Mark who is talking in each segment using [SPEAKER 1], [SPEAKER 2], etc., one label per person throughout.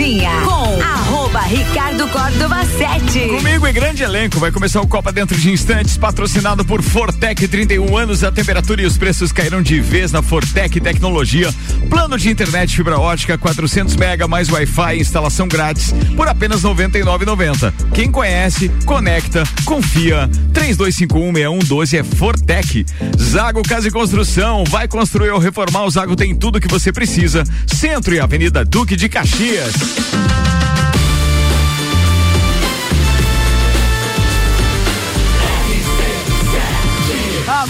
[SPEAKER 1] Cozinha com Ricardo Córdova 7.
[SPEAKER 2] Comigo em grande elenco vai começar o Copa dentro de instantes, patrocinado por Fortec 31 anos. A temperatura e os preços caíram de vez na Fortec Tecnologia. Plano de internet fibra ótica 400 mega mais Wi-Fi instalação grátis por apenas 99,90. Quem conhece, conecta, confia. 32516112 é Fortec. Zago Casa e Construção vai construir ou reformar. O Zago tem tudo que você precisa. Centro e Avenida Duque de Caxias.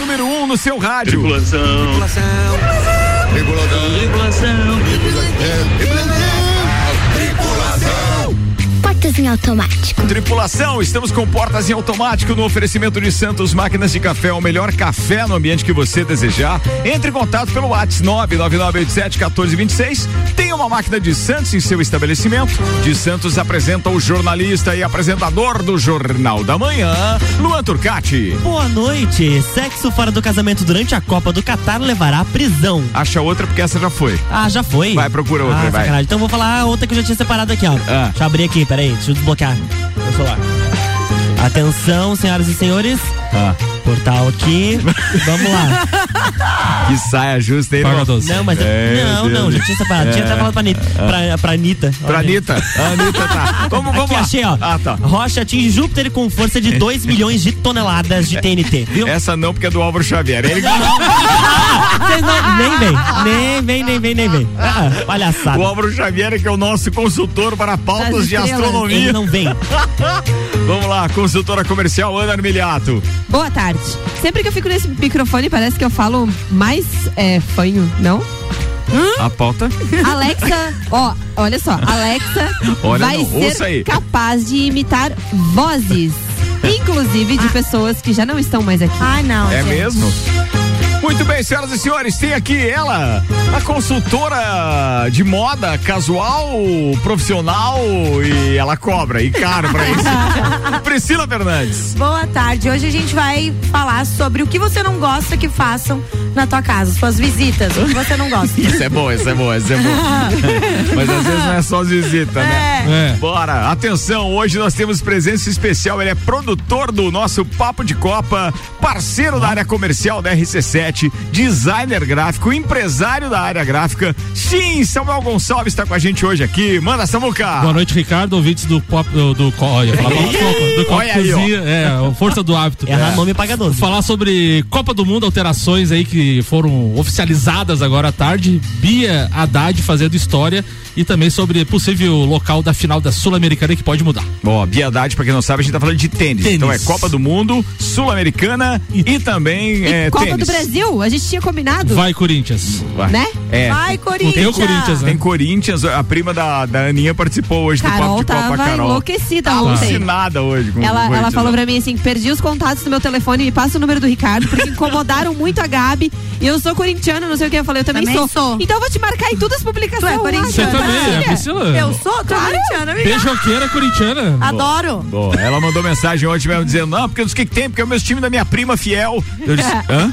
[SPEAKER 2] Número 1 um no seu rádio.
[SPEAKER 3] Tripulação. Tripulação. Tripulação. Tripulação.
[SPEAKER 4] Portas em automático.
[SPEAKER 2] Tripulação, estamos com portas em automático no oferecimento de Santos Máquinas de Café, o melhor café no ambiente que você desejar. Entre em contato pelo WhatsApp 999871426. Tem uma máquina de Santos em seu estabelecimento. De Santos apresenta o jornalista e apresentador do Jornal da Manhã, Luan Turcati.
[SPEAKER 5] Boa noite. Sexo fora do casamento durante a Copa do Catar levará à prisão.
[SPEAKER 2] Acha outra porque essa já foi.
[SPEAKER 5] Ah, já foi?
[SPEAKER 2] Vai, procura outra,
[SPEAKER 5] ah,
[SPEAKER 2] vai.
[SPEAKER 5] Sacanagem. Então vou falar outra que eu já tinha separado aqui, ó.
[SPEAKER 2] Ah.
[SPEAKER 5] Deixa eu abrir aqui, peraí, deixa eu desbloquear meu celular. Atenção, senhoras e senhores.
[SPEAKER 2] Ah.
[SPEAKER 5] Portal aqui. Vamos lá.
[SPEAKER 2] Que saia justa, hein?
[SPEAKER 6] Paga
[SPEAKER 2] irmão?
[SPEAKER 6] doce.
[SPEAKER 5] Não, mas
[SPEAKER 2] É,
[SPEAKER 5] não, não,
[SPEAKER 2] Deus.
[SPEAKER 5] já tinha separado. Tinha até falado pra Anitta. Pra, pra Anitta.
[SPEAKER 2] Pra Anitta. A Anitta tá. Vamos, vamos
[SPEAKER 5] Aqui,
[SPEAKER 2] lá.
[SPEAKER 5] achei, ó.
[SPEAKER 2] Ah, tá.
[SPEAKER 5] Rocha atinge Júpiter com força de 2 milhões de toneladas de TNT, viu?
[SPEAKER 2] Essa não, porque é do Álvaro Xavier. Ele
[SPEAKER 5] não, nem vem, nem vem, nem vem, nem vem. Ah, ah, palhaçada.
[SPEAKER 2] O Álvaro Xavier, que é o nosso consultor para pautas de
[SPEAKER 7] estrelas.
[SPEAKER 5] Ele
[SPEAKER 2] astronomia.
[SPEAKER 5] não vem.
[SPEAKER 2] Vamos lá, consultora comercial Ana Armiliato.
[SPEAKER 7] Boa tarde. Sempre que eu fico nesse microfone, parece que eu falo mais é, fanho, não?
[SPEAKER 2] A pauta?
[SPEAKER 7] Alexa, ó, olha só, Alexa
[SPEAKER 2] Olha
[SPEAKER 7] vai
[SPEAKER 2] não,
[SPEAKER 7] ser
[SPEAKER 2] aí.
[SPEAKER 7] capaz de imitar vozes, inclusive de pessoas que já não estão mais aqui.
[SPEAKER 8] Ai, não.
[SPEAKER 2] É
[SPEAKER 8] gente.
[SPEAKER 2] mesmo? Muito bem, senhoras e senhores, tem aqui ela, a consultora de moda casual, profissional e ela cobra, e caro pra isso. Priscila Fernandes.
[SPEAKER 8] Boa tarde. Hoje a gente vai falar sobre o que você não gosta que façam na tua casa, suas visitas, o que você não gosta.
[SPEAKER 2] Isso é bom, isso é bom, isso é bom. Mas às vezes não é só as visitas, né?
[SPEAKER 6] É.
[SPEAKER 2] Bora, atenção, hoje nós temos presença especial, ele é produtor do nosso Papo de Copa, parceiro da área comercial da RC7, designer gráfico, empresário da área gráfica. Sim, Samuel Gonçalves está com a gente hoje aqui. Manda, Samuca.
[SPEAKER 6] Boa noite, Ricardo, ouvintes do Pop, do, do, olha, falar do Copa, do Copa
[SPEAKER 2] Olha aí.
[SPEAKER 6] Cozinha, é, a força do hábito.
[SPEAKER 5] Errar nome paga 12.
[SPEAKER 6] Falar sobre Copa do Mundo, alterações aí que foram oficializadas agora à tarde. Bia Haddad fazendo história e também sobre possível local da final da Sul-Americana que pode mudar.
[SPEAKER 2] Ó, Biedade, pra quem não sabe, a gente tá falando de tênis.
[SPEAKER 6] Tênis.
[SPEAKER 2] Então é Copa do Mundo, Sul-Americana e, também é,
[SPEAKER 7] Copa
[SPEAKER 2] tênis.
[SPEAKER 7] do Brasil, a gente tinha combinado,
[SPEAKER 6] Vai, Corinthians.
[SPEAKER 2] Vai.
[SPEAKER 7] né?
[SPEAKER 2] É.
[SPEAKER 8] Vai, Corinthians.
[SPEAKER 6] Tem Corinthians, né?
[SPEAKER 2] Tem Corinthians, a prima da, da Aninha participou hoje do
[SPEAKER 7] Carol
[SPEAKER 2] Papo de Copa,
[SPEAKER 7] tava
[SPEAKER 2] Carol.
[SPEAKER 7] enlouquecida
[SPEAKER 2] Tá
[SPEAKER 7] ontem.
[SPEAKER 2] alucinada hoje
[SPEAKER 7] Ela, ela falou
[SPEAKER 2] né?
[SPEAKER 7] pra mim assim: perdi os contatos do meu telefone, me passa o número do Ricardo, porque incomodaram muito a Gabi. E eu sou corintiana, não sei o que. Eu falei, eu também,
[SPEAKER 8] Também
[SPEAKER 7] sou.
[SPEAKER 8] sou.
[SPEAKER 7] Então eu vou te marcar em todas as publicações.
[SPEAKER 8] Tu é corintiana?
[SPEAKER 6] Você também, é, Priscila?
[SPEAKER 8] Eu sou, tô corintiana, amiga.
[SPEAKER 6] Beijoqueira corintiana.
[SPEAKER 8] Adoro.
[SPEAKER 2] Bom, ela mandou mensagem ontem mesmo dizendo, não, porque eu não sei o que, que tem, porque é o meu time da minha prima fiel. Eu disse, hã?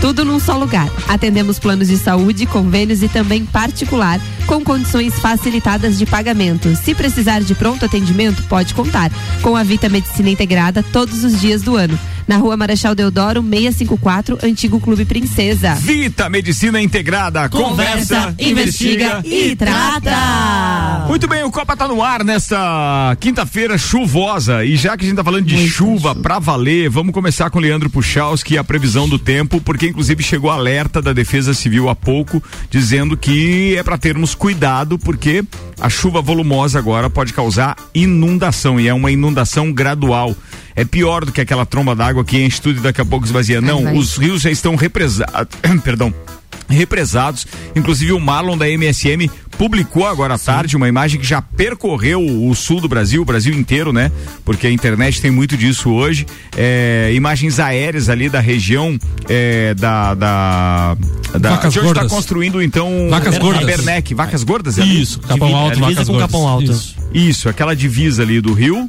[SPEAKER 7] Tudo num só lugar. Atendemos planos de saúde, convênios e também particular, com condições facilitadas de pagamento. Se precisar de pronto atendimento, pode contar com a Vita Medicina Integrada todos os dias do ano. Na rua Marechal Deodoro, 654, Antigo Clube Princesa.
[SPEAKER 2] Vita Medicina Integrada, conversa, investiga
[SPEAKER 7] e trata.
[SPEAKER 2] Muito bem, o Copa tá no ar nesta quinta-feira chuvosa. E já que a gente tá falando de chuva pra valer, vamos começar com o Leandro Puchalski, a previsão do tempo, porque inclusive chegou alerta da Defesa Civil há pouco, dizendo que é pra termos cuidado, porque a chuva volumosa agora pode causar inundação, e é uma inundação gradual. É pior do que aquela tromba d'água que enche tudo e daqui a pouco esvazia. Não,
[SPEAKER 7] vai.
[SPEAKER 2] os rios já estão represados. Perdão represados. Inclusive o Marlon da MSM publicou agora à tarde uma imagem que já percorreu o sul do Brasil, o Brasil inteiro, né? Porque a internet tem muito disso hoje. É, imagens aéreas ali da região é, da, da, da
[SPEAKER 6] Vacas
[SPEAKER 2] de onde está
[SPEAKER 6] gordas.
[SPEAKER 2] construindo então
[SPEAKER 6] Vacas
[SPEAKER 2] o
[SPEAKER 6] gordas.
[SPEAKER 2] Bernec, vacas gordas é ali?
[SPEAKER 6] Isso, Capão Alto,
[SPEAKER 5] Divisa
[SPEAKER 6] Vacas
[SPEAKER 5] com
[SPEAKER 6] Gordas.
[SPEAKER 5] Capão Alto.
[SPEAKER 6] Isso.
[SPEAKER 2] Isso, aquela divisa ali do rio.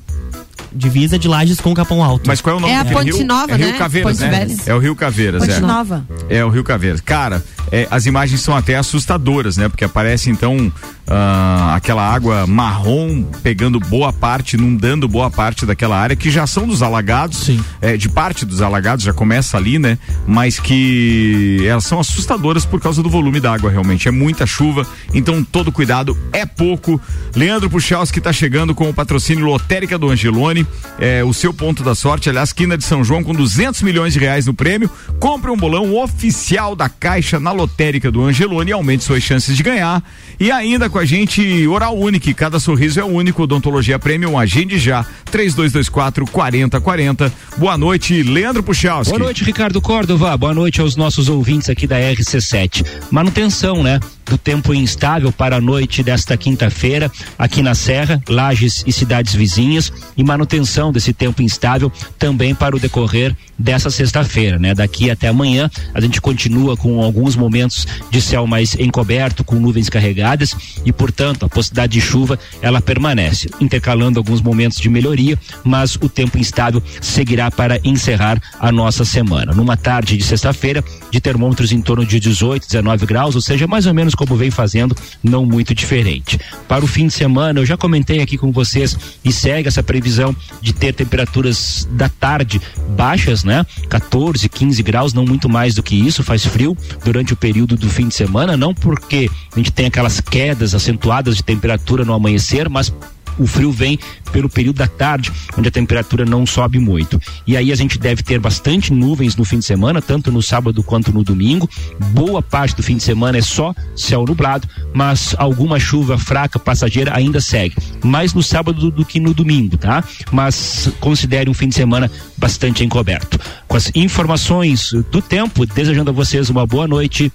[SPEAKER 5] Divisa de Lages com Capão Alto.
[SPEAKER 2] Mas qual é o nome
[SPEAKER 7] É a
[SPEAKER 2] daquele
[SPEAKER 7] Ponte
[SPEAKER 2] rio?
[SPEAKER 7] Nova,
[SPEAKER 2] é Rio
[SPEAKER 7] né?
[SPEAKER 2] Caveiras,
[SPEAKER 7] Ponte
[SPEAKER 2] né? É o Rio Caveiras,
[SPEAKER 8] Ponte
[SPEAKER 2] é.
[SPEAKER 8] Nova.
[SPEAKER 2] É o Rio Caveiras. Cara, é, as imagens são até assustadoras, né? Porque aparece então ah, aquela água marrom pegando boa parte, inundando boa parte daquela área que já são dos alagados.
[SPEAKER 6] Sim.
[SPEAKER 2] É, de parte dos alagados já começa ali, né? Mas que elas são assustadoras por causa do volume da água, realmente. É muita chuva, então todo cuidado é pouco. Leandro Puchalski está chegando com o patrocínio Lotérica do Angelone. É, o seu ponto da sorte, aliás, quina de São João com 200 milhões de reais no prêmio. Compre um bolão oficial da Caixa na Lotérica do Angelone e aumente suas chances de ganhar. E ainda com a gente, Oral Unique, cada sorriso é único. Odontologia Premium, agende já. 3224 4040. Boa noite, Leandro Puchalski.
[SPEAKER 4] Boa noite, Ricardo Córdova. Boa noite aos nossos ouvintes aqui da RC7. Manutenção, né? Do tempo instável para a noite desta quinta-feira, aqui na Serra, Lages e cidades vizinhas, e manutenção desse tempo instável também para o decorrer dessa sexta-feira, né? Daqui até amanhã, a gente continua com alguns momentos de céu mais encoberto, com nuvens carregadas, e portanto, a possibilidade de chuva, ela permanece, intercalando alguns momentos de melhoria, mas o tempo instável seguirá para encerrar a nossa semana. Numa tarde de sexta-feira, de termômetros em torno de 18, 19 graus, ou seja, mais ou menos como vem fazendo, não muito diferente. Para o fim de semana, eu já comentei aqui com vocês e segue essa previsão de ter temperaturas da tarde baixas, né? 14, 15 graus, não muito mais do que isso, faz frio durante o período do fim de semana, não porque a gente tem aquelas quedas acentuadas de temperatura no amanhecer, mas o frio vem pelo período da tarde, onde a temperatura não sobe muito. E aí a gente deve ter bastante nuvens no fim de semana, tanto no sábado quanto no domingo. Boa parte do fim de semana é só céu nublado, mas alguma chuva fraca, passageira ainda segue. Mais no sábado do que no domingo, tá? Mas considere um fim de semana bastante encoberto. Com as informações do tempo, desejando a vocês uma boa noite.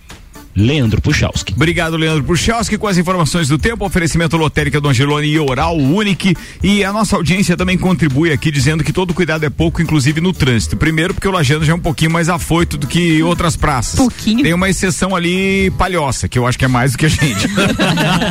[SPEAKER 4] Leandro Puchalski.
[SPEAKER 2] Obrigado, Leandro Puchalski, com as informações do tempo, oferecimento lotérica do Angelone e Oral Unique. E a nossa audiência também contribui aqui dizendo que todo cuidado é pouco, inclusive no trânsito. Primeiro, porque o Lajano já é um pouquinho mais afoito do que outras praças.
[SPEAKER 7] Pouquinho.
[SPEAKER 2] Tem uma exceção ali palhoça, que eu acho que é mais do que a gente.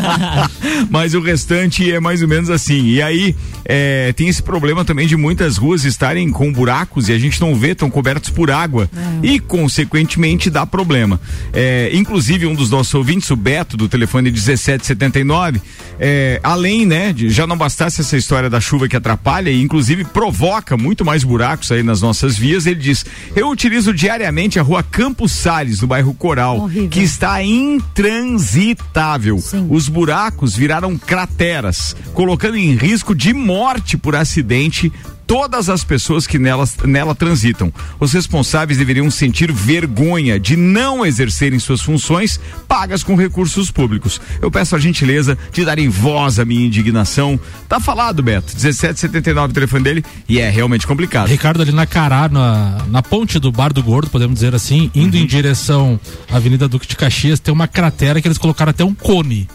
[SPEAKER 2] Mas o restante é mais ou menos assim. E aí, é, tem esse problema também de muitas ruas estarem com buracos e a gente não vê, estão cobertos por água. E, consequentemente, dá problema. É, inclusive, um dos nossos ouvintes, o Beto, do telefone 1779, é, além, né, de já não bastasse essa história da chuva que atrapalha e, inclusive, provoca muito mais buracos aí nas nossas vias, ele diz: Eu utilizo diariamente a rua Campos Sales, no bairro Coral,
[SPEAKER 8] Horrível.
[SPEAKER 2] que está intransitável. Os buracos viraram crateras, colocando em risco de morte por acidente todas as pessoas que nelas, nela transitam. Os responsáveis deveriam sentir vergonha de não exercerem suas funções pagas com recursos públicos. Eu peço a gentileza de darem voz à minha indignação. Tá falado, Beto. 1779 o telefone dele e é realmente complicado.
[SPEAKER 6] Ricardo ali na Cará, na, na ponte do Bar do Gordo, podemos dizer assim, indo
[SPEAKER 2] Uhum.
[SPEAKER 6] em direção à Avenida Duque de Caxias, tem uma cratera que eles colocaram até um cone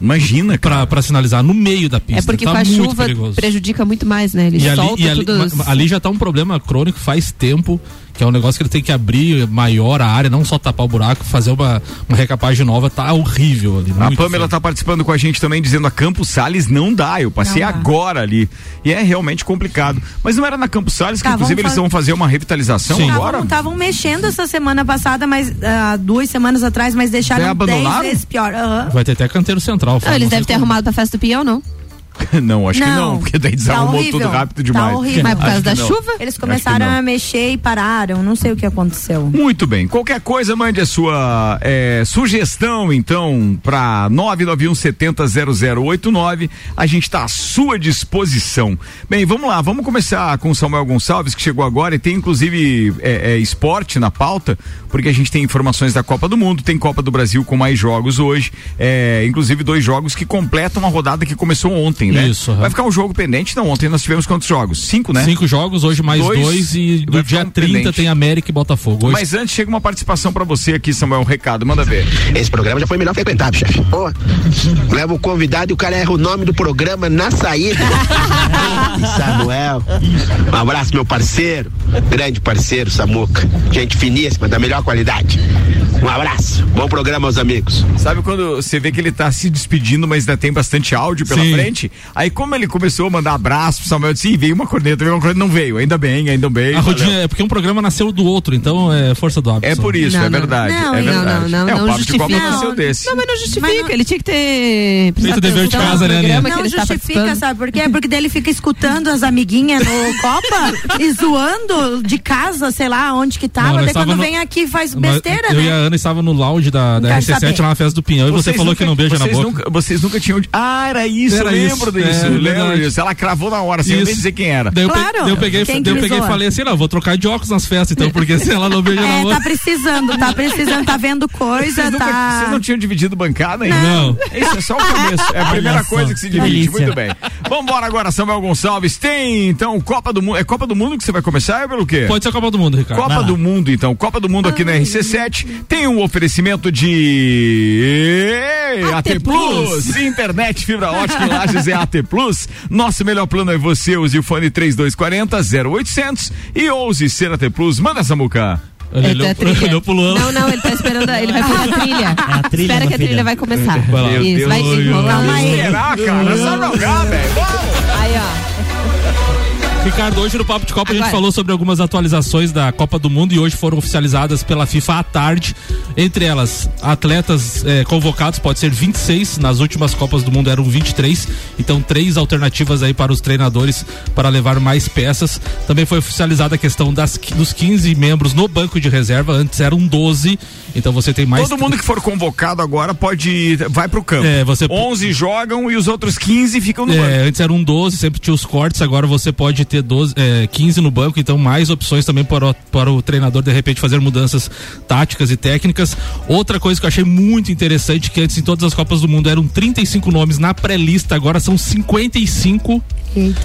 [SPEAKER 2] Imagina, cara.
[SPEAKER 6] pra, pra sinalizar no meio da pista.
[SPEAKER 7] É porque
[SPEAKER 6] tá
[SPEAKER 7] com a
[SPEAKER 6] muito
[SPEAKER 7] chuva
[SPEAKER 6] perigoso.
[SPEAKER 7] prejudica muito mais, né? Ele
[SPEAKER 6] E ali,
[SPEAKER 7] solta
[SPEAKER 6] e ali,
[SPEAKER 7] tudo.
[SPEAKER 6] ma- ali já tá um problema crônico faz tempo, que é um negócio que ele tem que abrir maior a área, não só tapar o buraco, fazer uma, uma recapagem nova, tá horrível ali.
[SPEAKER 2] A Pamela
[SPEAKER 6] feio.
[SPEAKER 2] tá participando com a gente também, dizendo a Campos Sales não dá. Eu passei
[SPEAKER 8] dá.
[SPEAKER 2] agora ali. E é realmente complicado. Mas não era na Campos Sales que,
[SPEAKER 8] Tá,
[SPEAKER 2] inclusive, eles vão fazer uma revitalização
[SPEAKER 6] Sim.
[SPEAKER 2] agora?
[SPEAKER 8] Estavam mexendo essa semana passada, mas ah, duas semanas atrás, mas deixaram
[SPEAKER 2] Já
[SPEAKER 8] dez
[SPEAKER 2] abandonaram?
[SPEAKER 8] vezes pior. Aham.
[SPEAKER 6] Vai ter até canteiro central.
[SPEAKER 7] Não, eles devem ter
[SPEAKER 6] como.
[SPEAKER 7] arrumado pra festa do peão, não?
[SPEAKER 2] não, acho que não,
[SPEAKER 8] Não.
[SPEAKER 2] porque daí
[SPEAKER 8] Tá
[SPEAKER 2] desarrumou
[SPEAKER 8] horrível.
[SPEAKER 2] tudo rápido
[SPEAKER 8] Tá
[SPEAKER 2] demais.
[SPEAKER 8] horrível.
[SPEAKER 7] Mas por causa da
[SPEAKER 2] não.
[SPEAKER 7] chuva?
[SPEAKER 8] Eles começaram
[SPEAKER 2] não.
[SPEAKER 8] a mexer e pararam. Não sei o que aconteceu.
[SPEAKER 2] Muito bem. Qualquer coisa, mande a sua eh, sugestão, então, para 991700089. A gente está à sua disposição. Bem, vamos lá. Vamos começar com o Samuel Gonçalves, que chegou agora e tem, inclusive, eh, eh, esporte na pauta, porque a gente tem informações da Copa do Mundo, tem Copa do Brasil com mais jogos hoje. eh, inclusive, dois jogos que completam a rodada que começou ontem. Assim, né?
[SPEAKER 6] Isso, aham.
[SPEAKER 2] Vai ficar um jogo pendente. Não, ontem nós tivemos quantos jogos? Cinco, né?
[SPEAKER 6] Cinco jogos, hoje mais
[SPEAKER 2] Dois,
[SPEAKER 6] dois, e no dia
[SPEAKER 2] um
[SPEAKER 6] 30
[SPEAKER 2] pendente.
[SPEAKER 6] tem América e Botafogo. Hoje
[SPEAKER 2] Mas antes chega uma participação pra você aqui, Samuel, um recado, manda ver.
[SPEAKER 9] Esse programa já foi melhor frequentado, chefe. Pô, leva o convidado e o cara erra o nome do programa na saída. Samuel. Um abraço, meu parceiro. Grande parceiro, Samuca. Gente finíssima, da melhor qualidade. Um abraço. Bom programa aos amigos.
[SPEAKER 2] Sabe quando você vê que ele tá se despedindo, mas ainda tem bastante áudio pela
[SPEAKER 6] Sim.
[SPEAKER 2] frente? Aí como ele começou a mandar abraço pro Samuel, eu disse, "Ih, veio uma corneta, veio uma corneta, não veio, ainda bem, ainda bem.
[SPEAKER 6] A
[SPEAKER 2] valeu."
[SPEAKER 6] rodinha é porque um programa nasceu do outro, então é força do hábito.
[SPEAKER 2] É por isso,
[SPEAKER 7] Não,
[SPEAKER 2] é
[SPEAKER 7] não.
[SPEAKER 2] verdade.
[SPEAKER 8] Não,
[SPEAKER 2] é
[SPEAKER 8] não,
[SPEAKER 2] verdade.
[SPEAKER 7] não,
[SPEAKER 2] é,
[SPEAKER 7] não
[SPEAKER 2] o papo de Copa
[SPEAKER 7] justifica.
[SPEAKER 2] nasceu
[SPEAKER 8] Não,
[SPEAKER 2] desse.
[SPEAKER 7] Não, mas não justifica.
[SPEAKER 8] Mas não-
[SPEAKER 7] Ele tinha que ter.
[SPEAKER 6] Feito o dever de casa, né, Aninha?
[SPEAKER 8] Não justifica, sabe por quê? Porque daí ele fica escutando as amiguinhas no Copa e zoando de casa, sei lá, onde que tava.
[SPEAKER 6] Não,
[SPEAKER 8] daí quando vem aqui faz besteira,
[SPEAKER 6] eu
[SPEAKER 8] né?
[SPEAKER 6] e a Ana estava no lounge da, da
[SPEAKER 8] Quero
[SPEAKER 6] RC7
[SPEAKER 8] saber.
[SPEAKER 6] lá na festa do Pinhão e você falou que não beija na boca.
[SPEAKER 2] Vocês nunca tinham. Ah, era isso, eu lembro
[SPEAKER 6] isso,
[SPEAKER 2] disso.
[SPEAKER 6] é,
[SPEAKER 2] eu lembro disso. Ela cravou na hora, sem eu nem dizer quem era.
[SPEAKER 6] Daí eu, pe-
[SPEAKER 8] Claro.
[SPEAKER 6] daí eu peguei,
[SPEAKER 8] Quem
[SPEAKER 6] daí eu peguei e falei assim, não, vou trocar de óculos nas festas, então, porque se ela não beija na
[SPEAKER 8] É,
[SPEAKER 6] boca.
[SPEAKER 8] tá precisando, tá precisando, tá vendo coisa,
[SPEAKER 2] Vocês, nunca,
[SPEAKER 8] tá.
[SPEAKER 2] vocês não tinham dividido bancada ainda?
[SPEAKER 6] Não.
[SPEAKER 2] Isso é só o começo. É a primeira
[SPEAKER 5] só,
[SPEAKER 2] coisa que se divide.
[SPEAKER 5] delícia.
[SPEAKER 2] Muito bem. Vamos embora agora, Samuel Gonçalves. Tem, então, Copa do Mundo. É Copa do Mundo que você vai começar? É pelo quê?
[SPEAKER 6] Pode ser Copa do Mundo, Ricardo.
[SPEAKER 2] Copa do Mundo, então. Copa do Mundo aqui na RC7 tem um oferecimento de AT, Plus. Internet fibra ótica em Lages é AT Plus. Nosso melhor plano é você. Use o fone 3240 0800 e ouse ser AT Plus. Manda, Samuca.
[SPEAKER 6] Ele
[SPEAKER 7] Ele
[SPEAKER 6] olhou,
[SPEAKER 7] tá trilha.
[SPEAKER 6] olhou pro Luan.
[SPEAKER 7] Não, não, ele tá esperando. a- Ele vai fazer a trilha.
[SPEAKER 5] a trilha,
[SPEAKER 7] Espera que a trilha vai começar.
[SPEAKER 6] Vai.
[SPEAKER 7] Isso, vai
[SPEAKER 2] Deus,
[SPEAKER 7] enrolar.
[SPEAKER 8] Calma aí.
[SPEAKER 2] Será, cara? Só jogar, velho.
[SPEAKER 7] Aí, ó.
[SPEAKER 6] Ricardo, hoje no Papo de Copa a gente
[SPEAKER 7] Agora.
[SPEAKER 6] falou sobre algumas atualizações da Copa do Mundo e hoje foram oficializadas pela FIFA à tarde. Entre elas, atletas eh, convocados, pode ser 26, nas últimas Copas do Mundo eram 23, então três alternativas aí para os treinadores para levar mais peças. Também foi oficializada a questão das, dos 15 membros no banco de reserva, antes eram 12, então você tem mais.
[SPEAKER 2] Todo mundo que for convocado agora pode ir, vai pro campo.
[SPEAKER 6] É, você-
[SPEAKER 2] 11 jogam e os outros 15 ficam no banco.
[SPEAKER 6] É, antes eram 12, sempre tinha os cortes, agora você pode ter 12, é, 15 no banco, então mais opções também para o, para o treinador de repente fazer mudanças táticas e técnicas. Outra coisa que eu achei muito interessante, que antes em todas as Copas do Mundo eram 35 nomes na pré-lista, agora são 55.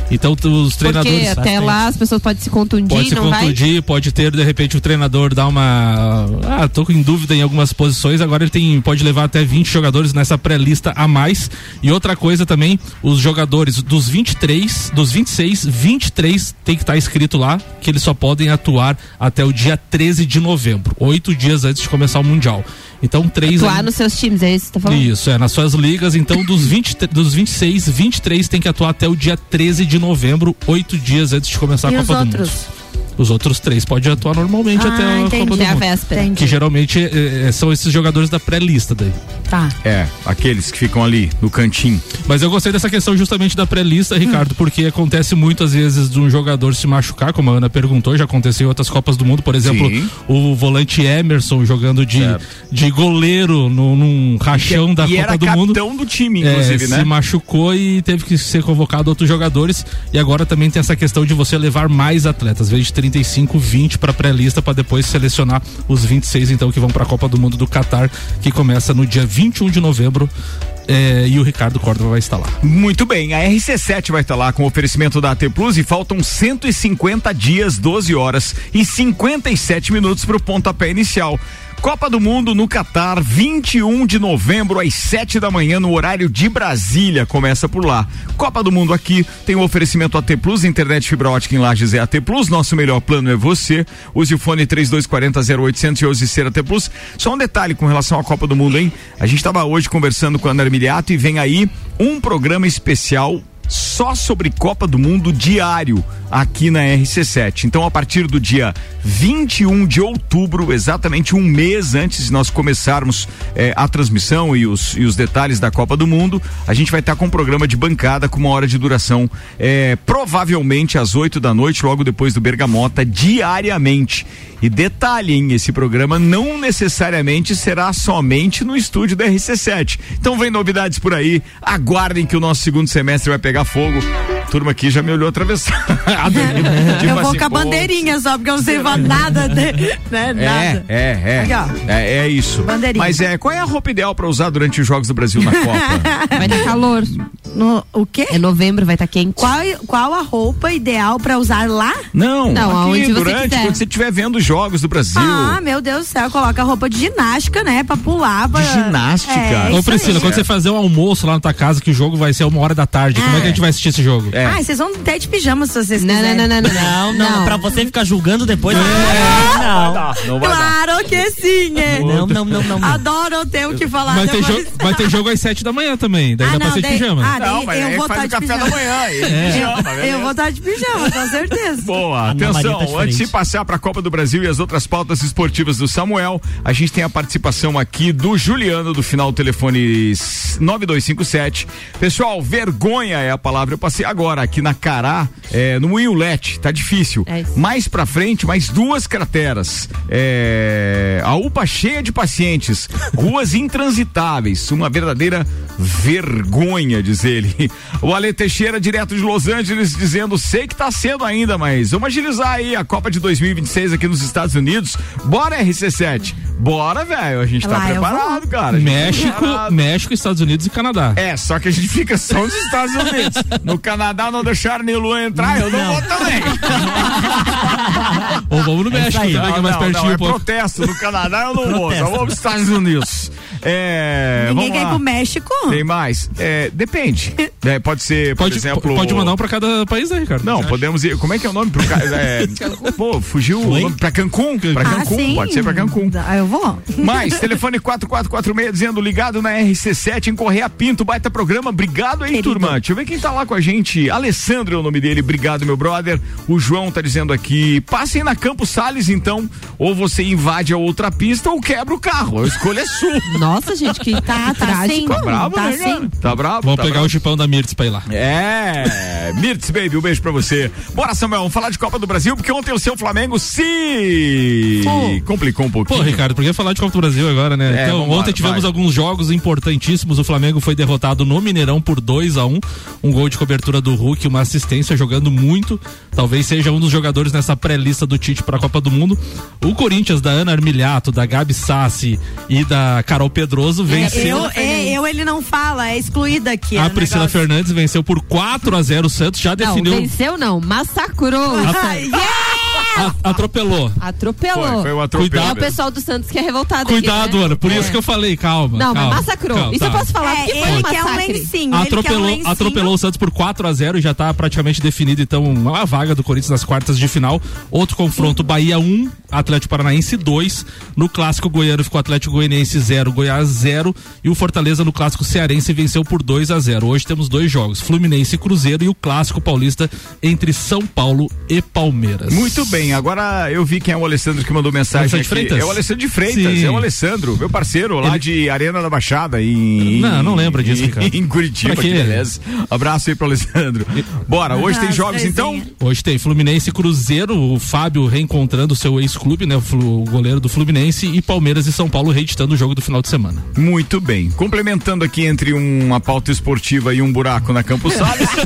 [SPEAKER 6] Então t- os
[SPEAKER 7] Porque
[SPEAKER 6] treinadores.
[SPEAKER 7] até lá as pessoas podem se contundir,
[SPEAKER 6] Pode se
[SPEAKER 7] não vai?
[SPEAKER 6] contundir, pode ter, de repente, o treinador dar uma. Ah, tô em dúvida em algumas posições. Agora ele tem, pode levar até 20 jogadores nessa pré-lista a mais. E outra coisa também, os jogadores dos 23, dos 26, 23 tem que estar escrito lá que eles só podem atuar até o dia 13 de novembro, oito dias antes de começar o Mundial. Então, três.
[SPEAKER 7] Atuar
[SPEAKER 6] aí-
[SPEAKER 7] nos seus times, é isso que você tá falando?
[SPEAKER 6] isso, é, nas suas ligas, então dos, 20, dos 26, 23 tem que atuar até o dia 13 de novembro, oito dias antes de começar
[SPEAKER 8] E
[SPEAKER 6] a Copa do? Mundo. Os outros três podem atuar normalmente
[SPEAKER 8] Ah,
[SPEAKER 6] até a
[SPEAKER 8] entendi.
[SPEAKER 6] Copa do
[SPEAKER 7] É a
[SPEAKER 6] Mundo.
[SPEAKER 7] véspera.
[SPEAKER 8] Entendi.
[SPEAKER 6] Que geralmente eh, são esses jogadores da pré-lista daí.
[SPEAKER 8] Tá.
[SPEAKER 2] É, aqueles que ficam ali no cantinho.
[SPEAKER 6] Mas eu gostei dessa questão justamente da pré-lista, Ricardo, porque acontece muitas vezes de um jogador se machucar, como a Ana perguntou, já aconteceu em outras Copas do Mundo, por exemplo,
[SPEAKER 2] Sim.
[SPEAKER 6] o volante Emerson jogando de,
[SPEAKER 2] Certo.
[SPEAKER 6] de goleiro no, num rachão da
[SPEAKER 2] e
[SPEAKER 6] Copa
[SPEAKER 2] era
[SPEAKER 6] do Mundo.
[SPEAKER 2] capitão do time,
[SPEAKER 6] É,
[SPEAKER 2] inclusive,
[SPEAKER 6] se
[SPEAKER 2] né?
[SPEAKER 6] machucou e teve que ser convocado outros jogadores. E agora também tem essa questão de você levar mais atletas, às vezes de 35, 20 para pré-lista para depois selecionar os 26 então que vão para a Copa do Mundo do Catar, que começa no dia 21 de novembro. é, e o Ricardo Córdova vai estar lá.
[SPEAKER 2] Muito bem, a RC7 vai estar lá com oferecimento da AT Plus e faltam 150 dias, 12 horas e 57 minutos para o pontapé inicial. Copa do Mundo no Catar, 21 de novembro, às 7 da manhã, no horário de Brasília. Começa por lá. Copa do Mundo aqui tem o oferecimento AT Plus, internet fibra ótica em Lages é AT Plus. Nosso melhor plano é você. Use o fone 3240 0800 e use ser AT Plus. Só um detalhe com relação à Copa do Mundo, hein? A gente estava hoje conversando com a Ana Armiliato e vem aí um programa especial só sobre Copa do Mundo diário aqui na RC7. Então, a partir do dia 21 de outubro, exatamente um mês antes de nós começarmos eh, a transmissão e os, e os detalhes da Copa do Mundo, a gente vai estar com um programa de bancada com uma hora de duração, eh, provavelmente às 8 da noite, logo depois do Bergamota, diariamente. E detalhe, hein, esse programa não necessariamente será somente no estúdio da RC7. Então vem novidades por aí, aguardem que o nosso segundo semestre vai pegar fogo. turma aqui já me olhou atravessar.
[SPEAKER 8] eu vou
[SPEAKER 2] assim,
[SPEAKER 8] com a bandeirinha só, porque eu não sei nada, de, né? Nada.
[SPEAKER 2] É, é, é.
[SPEAKER 8] Aqui,
[SPEAKER 2] é. É isso.
[SPEAKER 8] Bandeirinha.
[SPEAKER 2] Mas é, qual é a roupa ideal pra usar durante os Jogos do Brasil na Copa?
[SPEAKER 7] Vai dar calor.
[SPEAKER 8] No, o quê?
[SPEAKER 7] É novembro, vai estar quente.
[SPEAKER 8] Qual, qual a roupa ideal pra usar lá?
[SPEAKER 2] Não,
[SPEAKER 7] Não,
[SPEAKER 2] aqui,
[SPEAKER 7] aonde você
[SPEAKER 2] durante,
[SPEAKER 7] quiser.
[SPEAKER 2] quando você estiver vendo os Jogos do Brasil.
[SPEAKER 8] Ah, meu Deus do céu, coloca roupa de ginástica, né? Pra pular. Pra...
[SPEAKER 2] De ginástica?
[SPEAKER 8] É,
[SPEAKER 6] Ô Priscila,
[SPEAKER 8] aí.
[SPEAKER 6] quando você fazer um almoço lá na tua casa, que o jogo vai ser uma hora da tarde, como é que a gente vai assistir esse jogo?
[SPEAKER 2] É.
[SPEAKER 8] Ah, vocês vão até de pijama se vocês
[SPEAKER 7] Não, não,
[SPEAKER 8] quiserem.
[SPEAKER 7] não, não, não.
[SPEAKER 5] Não, não, pra você ficar julgando depois.
[SPEAKER 2] Não
[SPEAKER 5] Não.
[SPEAKER 2] vai dar, não vai dar.
[SPEAKER 8] Claro que sim, é.
[SPEAKER 5] Não, não, não, não. não.
[SPEAKER 8] Adoro ter o que falar
[SPEAKER 6] Vai ter, jogo, vai ter jogo às sete da manhã também, daí
[SPEAKER 8] Ah,
[SPEAKER 6] dá pra
[SPEAKER 8] não,
[SPEAKER 6] ser de pijama.
[SPEAKER 8] ah,
[SPEAKER 2] Não, mas
[SPEAKER 8] eu vou estar
[SPEAKER 2] o
[SPEAKER 8] de pijama.
[SPEAKER 2] manhã. aí, pijama?
[SPEAKER 8] Eu vou estar de pijama, com certeza.
[SPEAKER 2] Boa, atenção,
[SPEAKER 5] tá
[SPEAKER 2] antes de passar para a Copa do Brasil e as outras pautas esportivas do Samuel, a gente tem a participação aqui do Juliano do final do telefone 9257. Pessoal, vergonha é a palavra. Eu passei agora aqui na Cará, é, no Moinholete, tá difícil.
[SPEAKER 7] É
[SPEAKER 2] mais pra frente, mais duas crateras. É, a UPA cheia de pacientes, ruas intransitáveis, uma verdadeira vergonha, diz ele. O Ale Teixeira, direto de Los Angeles, dizendo: sei que tá cedo ainda, mas vamos agilizar aí a Copa de 2026 aqui nos Estados Unidos. Bora, RC7. Bora, velho. A gente tá
[SPEAKER 8] Lá eu
[SPEAKER 2] preparado, cara. Tá
[SPEAKER 6] México,
[SPEAKER 2] preparado.
[SPEAKER 6] México, Estados Unidos e Canadá.
[SPEAKER 2] É, só que a gente fica só nos Estados Unidos. No Canadá não deixaram nem o Luan entrar, eu não, vou também.
[SPEAKER 6] Ou vamos no
[SPEAKER 5] É
[SPEAKER 6] México
[SPEAKER 5] aí.
[SPEAKER 6] também, que é mais
[SPEAKER 2] não,
[SPEAKER 6] pertinho
[SPEAKER 2] não, é
[SPEAKER 6] um pouco.
[SPEAKER 2] protesto. No Canadá eu não vou, só
[SPEAKER 5] Protesto.
[SPEAKER 2] vou para os Estados Unidos. É,
[SPEAKER 8] Ninguém quer ir pro México?
[SPEAKER 2] Tem mais? É, depende. É, pode ser, por
[SPEAKER 6] Pode,
[SPEAKER 2] exemplo...
[SPEAKER 6] pode mandar um pra cada país, né, Ricardo?
[SPEAKER 2] Não, podemos ir. Como é que é o nome pro cara? É, pô, fugiu o
[SPEAKER 5] Oi?
[SPEAKER 2] nome pra Cancún? Pra
[SPEAKER 8] Ah,
[SPEAKER 2] Cancún,
[SPEAKER 8] sim.
[SPEAKER 2] pode ser pra Cancún.
[SPEAKER 8] Ah, eu vou.
[SPEAKER 2] Mais, telefone 4446 dizendo ligado na RC7 em Correia Pinto, baita programa. Obrigado aí,
[SPEAKER 8] Querido.
[SPEAKER 2] turma. Deixa eu ver quem tá lá com a gente. Alessandro é o nome dele. Obrigado, meu brother. O João tá dizendo aqui: passem na Campos Sales, então. Ou você invade a outra pista ou quebra o carro. A escolha é sua.
[SPEAKER 7] Nossa, gente, que
[SPEAKER 8] Tá, tá
[SPEAKER 7] trágico.
[SPEAKER 8] sim.
[SPEAKER 2] Tá bravo,
[SPEAKER 8] Tá
[SPEAKER 2] né, cara?
[SPEAKER 8] sim.
[SPEAKER 2] Tá bravo?
[SPEAKER 6] Vamos
[SPEAKER 2] tá
[SPEAKER 6] pegar
[SPEAKER 2] bravo.
[SPEAKER 6] o chipão da Mirtz pra ir lá.
[SPEAKER 2] É, Mirtz Baby, um beijo pra você. Bora, Samuel, vamos falar de Copa do Brasil, porque ontem o seu Flamengo se complicou um pouquinho.
[SPEAKER 6] Pô, Ricardo, por que falar de Copa do Brasil agora, né?
[SPEAKER 2] É,
[SPEAKER 6] então, ontem tivemos
[SPEAKER 2] vai.
[SPEAKER 6] alguns jogos importantíssimos. O Flamengo foi derrotado no Mineirão por 2 a 1 um. gol de cobertura do Hulk, uma assistência jogando muito. Talvez seja um dos jogadores nessa pré-lista do Tite para a Copa do Mundo. O Corinthians, da Ana Armiliato, da Gabi Sassi e da Carol Pedroso venceu.
[SPEAKER 8] Eu, é, eu, ele não fala, é excluída aqui.
[SPEAKER 6] A
[SPEAKER 8] o
[SPEAKER 6] Priscila
[SPEAKER 8] negócio.
[SPEAKER 6] Fernandes venceu por 4 a 0 o Santos, já
[SPEAKER 7] Não,
[SPEAKER 6] definiu.
[SPEAKER 7] venceu não, massacrou.
[SPEAKER 8] Ah, yeah!
[SPEAKER 6] A- atropelou.
[SPEAKER 7] Atropelou.
[SPEAKER 2] Foi, foi um atropelo.
[SPEAKER 6] Cuidado.
[SPEAKER 7] É o pessoal do Santos que é revoltado
[SPEAKER 6] Cuidado,
[SPEAKER 7] aqui, né?
[SPEAKER 6] Ana, por
[SPEAKER 7] É.
[SPEAKER 6] isso que eu falei, calma.
[SPEAKER 7] Não,
[SPEAKER 6] calma,
[SPEAKER 7] mas massacrou.
[SPEAKER 6] calma,
[SPEAKER 7] Isso
[SPEAKER 6] tá.
[SPEAKER 7] eu posso falar, porque
[SPEAKER 8] É,
[SPEAKER 7] foi um
[SPEAKER 8] quer um
[SPEAKER 7] massacre.
[SPEAKER 8] lencinho.
[SPEAKER 6] Atropelou,
[SPEAKER 8] ele quer um
[SPEAKER 6] atropelou o Santos por 4 a 0 e já tá praticamente definido então uma vaga do Corinthians nas quartas de final. Outro confronto Bahia 1, Atlético Paranaense 2. No clássico goiano ficou Atlético Goianiense 0, Goiás 0 e o Fortaleza no clássico cearense venceu por 2 a 0. Hoje temos dois jogos, Fluminense e Cruzeiro e o clássico paulista entre São Paulo e Palmeiras.
[SPEAKER 2] Muito bem, agora eu vi quem é o Alessandro que mandou mensagem
[SPEAKER 6] Alessandro
[SPEAKER 2] aqui.
[SPEAKER 6] de Freitas?
[SPEAKER 2] É o Alessandro de Freitas,
[SPEAKER 6] Sim.
[SPEAKER 2] é o Alessandro, meu parceiro lá
[SPEAKER 6] Ele-
[SPEAKER 2] de Arena da Baixada em...
[SPEAKER 6] Não, não lembro disso, Ricardo.
[SPEAKER 2] Em Curitiba, que beleza. Abraço aí pro Alessandro. Bora, hoje tem jogos então?
[SPEAKER 6] Hoje tem Fluminense Cruzeiro, o Fábio reencontrando o seu ex-clube, né? O goleiro do Fluminense, e Palmeiras e São Paulo reeditando o jogo do final de semana.
[SPEAKER 2] Muito bem. Complementando aqui entre uma pauta esportiva e um buraco na Campos Salles.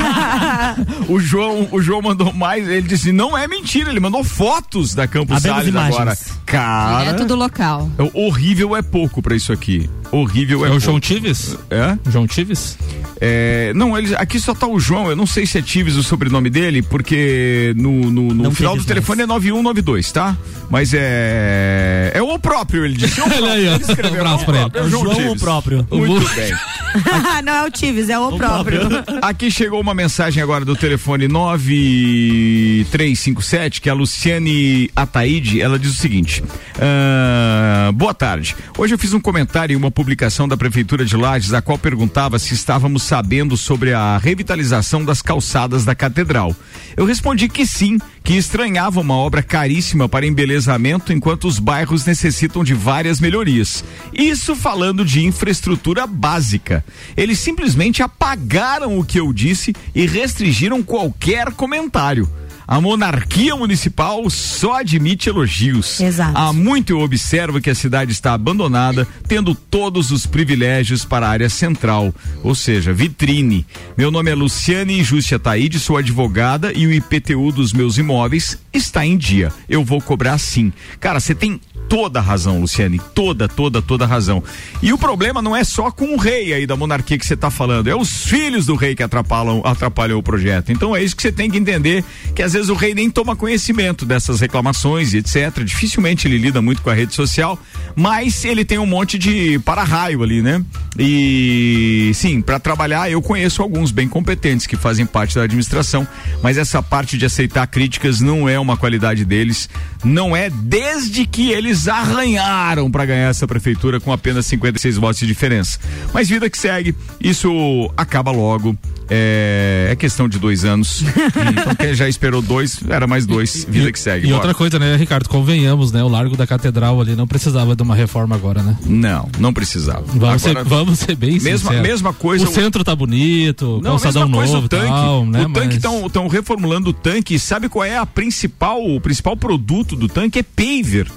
[SPEAKER 2] o João, o João mandou mais, ele disse: "Não é mentira, ele mandou fotos da Campos
[SPEAKER 5] Abemos
[SPEAKER 2] Salles
[SPEAKER 5] imagens.
[SPEAKER 2] agora". Cara,
[SPEAKER 7] Direto do local.
[SPEAKER 2] horrível é pouco pra isso aqui. Horrível é,
[SPEAKER 6] É o. João Tives?
[SPEAKER 2] É?
[SPEAKER 6] João Tives?
[SPEAKER 2] É, não, ele, aqui só tá o João. Eu não sei se é Tives o sobrenome dele, porque no, no, no final do telefone é 9192, tá? Mas é. É o próprio, ele disse. É o próprio, ele escreveu,
[SPEAKER 6] Um abraço
[SPEAKER 2] é o
[SPEAKER 6] pra ele.
[SPEAKER 2] próprio,
[SPEAKER 5] É o João
[SPEAKER 2] Tives.
[SPEAKER 5] o próprio.
[SPEAKER 2] Muito bem.
[SPEAKER 8] não é o Tives, é o, próprio.
[SPEAKER 2] Aqui chegou uma mensagem agora do telefone 9357, que é a Luciane Ataíde, ela diz o seguinte: ah, Boa tarde. Hoje eu fiz um comentário em uma publicação da Prefeitura de Lages, a qual perguntava se estávamos sabendo sobre a revitalização das calçadas da Catedral. Eu respondi que sim, que estranhava uma obra caríssima para embelezamento enquanto os bairros necessitam de várias melhorias. Isso falando de infraestrutura básica. Eles simplesmente apagaram o que eu disse e restringiram qualquer comentário. A monarquia municipal só admite elogios.
[SPEAKER 8] Exato.
[SPEAKER 2] Há muito eu observo que a cidade está abandonada, tendo todos os privilégios para a área central, ou seja, vitrine. Meu nome é Luciane Justia Taide, sou advogada e o IPTU dos meus imóveis está em dia. Eu vou cobrar sim. Cara, você tem toda a razão, Luciane. Toda, toda, toda a razão. E o problema não é só com o rei aí da monarquia que você está falando, é os filhos do rei que atrapalham, atrapalham o projeto. Então é isso que você tem que entender, que às vezes o rei nem toma conhecimento dessas reclamações e etc. Dificilmente ele lida muito com a rede social, mas ele tem um monte de para-raio ali, né? E sim, para trabalhar eu conheço alguns bem competentes que fazem parte da administração, mas essa parte de aceitar críticas não é uma qualidade deles, não é desde que eles arranharam para ganhar essa prefeitura com apenas 56 votos de diferença. Mas vida que segue, isso acaba logo. É, é questão de dois anos. então quem já esperou dois, era mais dois. Vida que segue.
[SPEAKER 6] E
[SPEAKER 2] Bora.
[SPEAKER 6] outra coisa, né, Ricardo? Convenhamos, né? O Largo da Catedral ali não precisava de uma reforma agora, né?
[SPEAKER 2] Não, não precisava.
[SPEAKER 6] Vamos,
[SPEAKER 2] Agora,
[SPEAKER 6] ser, vamos ser bem
[SPEAKER 2] mesma,
[SPEAKER 6] sinceros.
[SPEAKER 2] mesma coisa.
[SPEAKER 6] O centro tá bonito,
[SPEAKER 2] Não,
[SPEAKER 6] calçadão
[SPEAKER 2] mesma coisa
[SPEAKER 6] novo
[SPEAKER 2] o tanque.
[SPEAKER 6] tal, né?
[SPEAKER 2] o tanque
[SPEAKER 6] Mas-
[SPEAKER 2] estão reformulando o tanque. Sabe qual é a principal, o principal produto do tanque? É paver.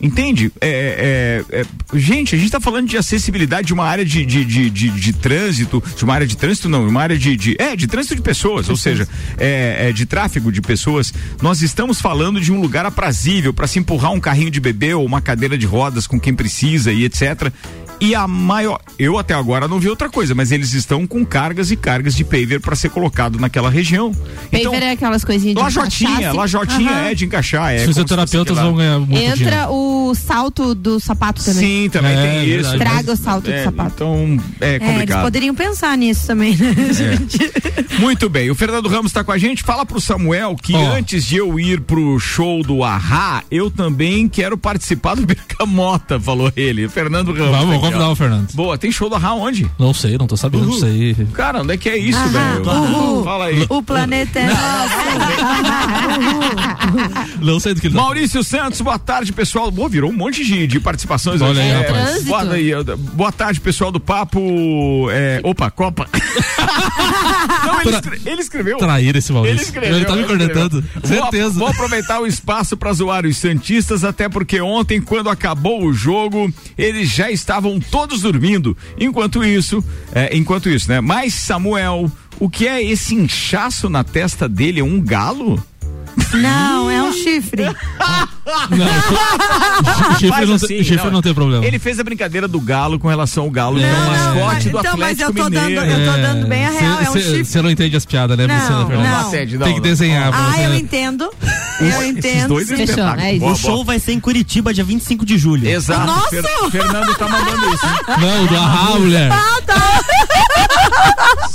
[SPEAKER 2] Entende? É, é, é, gente, a gente está falando de acessibilidade de uma área de, de, de, de, de trânsito, de uma área de trânsito, não, de uma área de, de é, de trânsito de pessoas, ou seja, é, é, de tráfego de pessoas. Nós estamos falando de um lugar aprazível para se empurrar um carrinho de bebê ou uma cadeira de rodas com quem precisa e etc. E a maior, eu até agora não vi outra coisa, mas eles estão com cargas e cargas de paver para ser colocado naquela região. Então,
[SPEAKER 7] Paver é aquelas coisinhas de
[SPEAKER 2] Lajotinha,
[SPEAKER 7] encaixar, assim.
[SPEAKER 2] lajotinha
[SPEAKER 7] Aham.
[SPEAKER 2] é de encaixar. É
[SPEAKER 6] Os fisioterapeutas vão ganhar muito dinheiro.
[SPEAKER 7] Entra o salto do sapato também.
[SPEAKER 2] Sim, também
[SPEAKER 6] É,
[SPEAKER 2] tem isso.
[SPEAKER 6] verdade.
[SPEAKER 7] Traga o salto
[SPEAKER 2] É,
[SPEAKER 7] do sapato.
[SPEAKER 2] Então, é
[SPEAKER 8] É, eles
[SPEAKER 2] complicado.
[SPEAKER 8] poderiam pensar nisso também, né?
[SPEAKER 2] Muito bem, o Fernando Ramos está com a gente. Fala pro Samuel que
[SPEAKER 6] Ó.
[SPEAKER 2] antes de eu ir pro show do Ahá, eu também quero participar do Bergamota, falou ele. Fernando Ramos.
[SPEAKER 6] Vamos, o Fernando.
[SPEAKER 2] Boa, tem show do Ahá onde?
[SPEAKER 6] Não sei, não tô sabendo
[SPEAKER 2] Uhul.
[SPEAKER 6] disso aí.
[SPEAKER 2] Cara, onde é que é isso, velho?
[SPEAKER 8] uhul.
[SPEAKER 2] Fala aí.
[SPEAKER 8] O planeta é nosso.
[SPEAKER 6] Não sei do que ele tá
[SPEAKER 2] Maurício Santos, boa tarde, pessoal. Boa, virou um monte de, de participações
[SPEAKER 6] Olha aí,
[SPEAKER 2] É,
[SPEAKER 6] rapaz.
[SPEAKER 2] Boa, aí, boa tarde, pessoal do Papo. é, opa, Copa. Não, ele, escre- ele escreveu.
[SPEAKER 6] Trair esse Maurício.
[SPEAKER 2] Ele escreveu.
[SPEAKER 6] Ele tá me cornetando.
[SPEAKER 2] Vou,
[SPEAKER 6] Certeza.
[SPEAKER 2] vou aproveitar o espaço para zoar os Santistas, até porque ontem, quando acabou o jogo, eles já estavam todos dormindo. Enquanto isso, é, enquanto isso, né? Mas Samuel, o que é esse inchaço na testa dele? É um galo?
[SPEAKER 8] Não, é um chifre.
[SPEAKER 6] Não, chifre não,
[SPEAKER 2] assim,
[SPEAKER 6] tem, chifre não, tem problema.
[SPEAKER 2] Ele fez a brincadeira do galo com relação ao galo, que é o mascote do
[SPEAKER 8] então, mas
[SPEAKER 2] Atlético
[SPEAKER 8] eu tô dando,
[SPEAKER 2] Mineiro.
[SPEAKER 8] eu tô dando bem a real, é um chifre.
[SPEAKER 6] Você não entende as piadas, né,
[SPEAKER 8] Não,
[SPEAKER 6] Luciana
[SPEAKER 8] não.
[SPEAKER 2] Atende, não,
[SPEAKER 6] Tem que
[SPEAKER 2] não.
[SPEAKER 6] desenhar.
[SPEAKER 8] Ah,
[SPEAKER 6] você-
[SPEAKER 8] eu entendo. Eu
[SPEAKER 2] Esses
[SPEAKER 8] entendo.
[SPEAKER 2] é.
[SPEAKER 7] Fechou, é isso.
[SPEAKER 2] Boa,
[SPEAKER 5] O show
[SPEAKER 2] boa.
[SPEAKER 5] vai ser em Curitiba, dia 25 de julho.
[SPEAKER 2] Exato.
[SPEAKER 8] Nossa!
[SPEAKER 2] Fer- Fernando tá mandando isso. hein?
[SPEAKER 6] Não, do Ahá, mulher.
[SPEAKER 8] Ah, tá.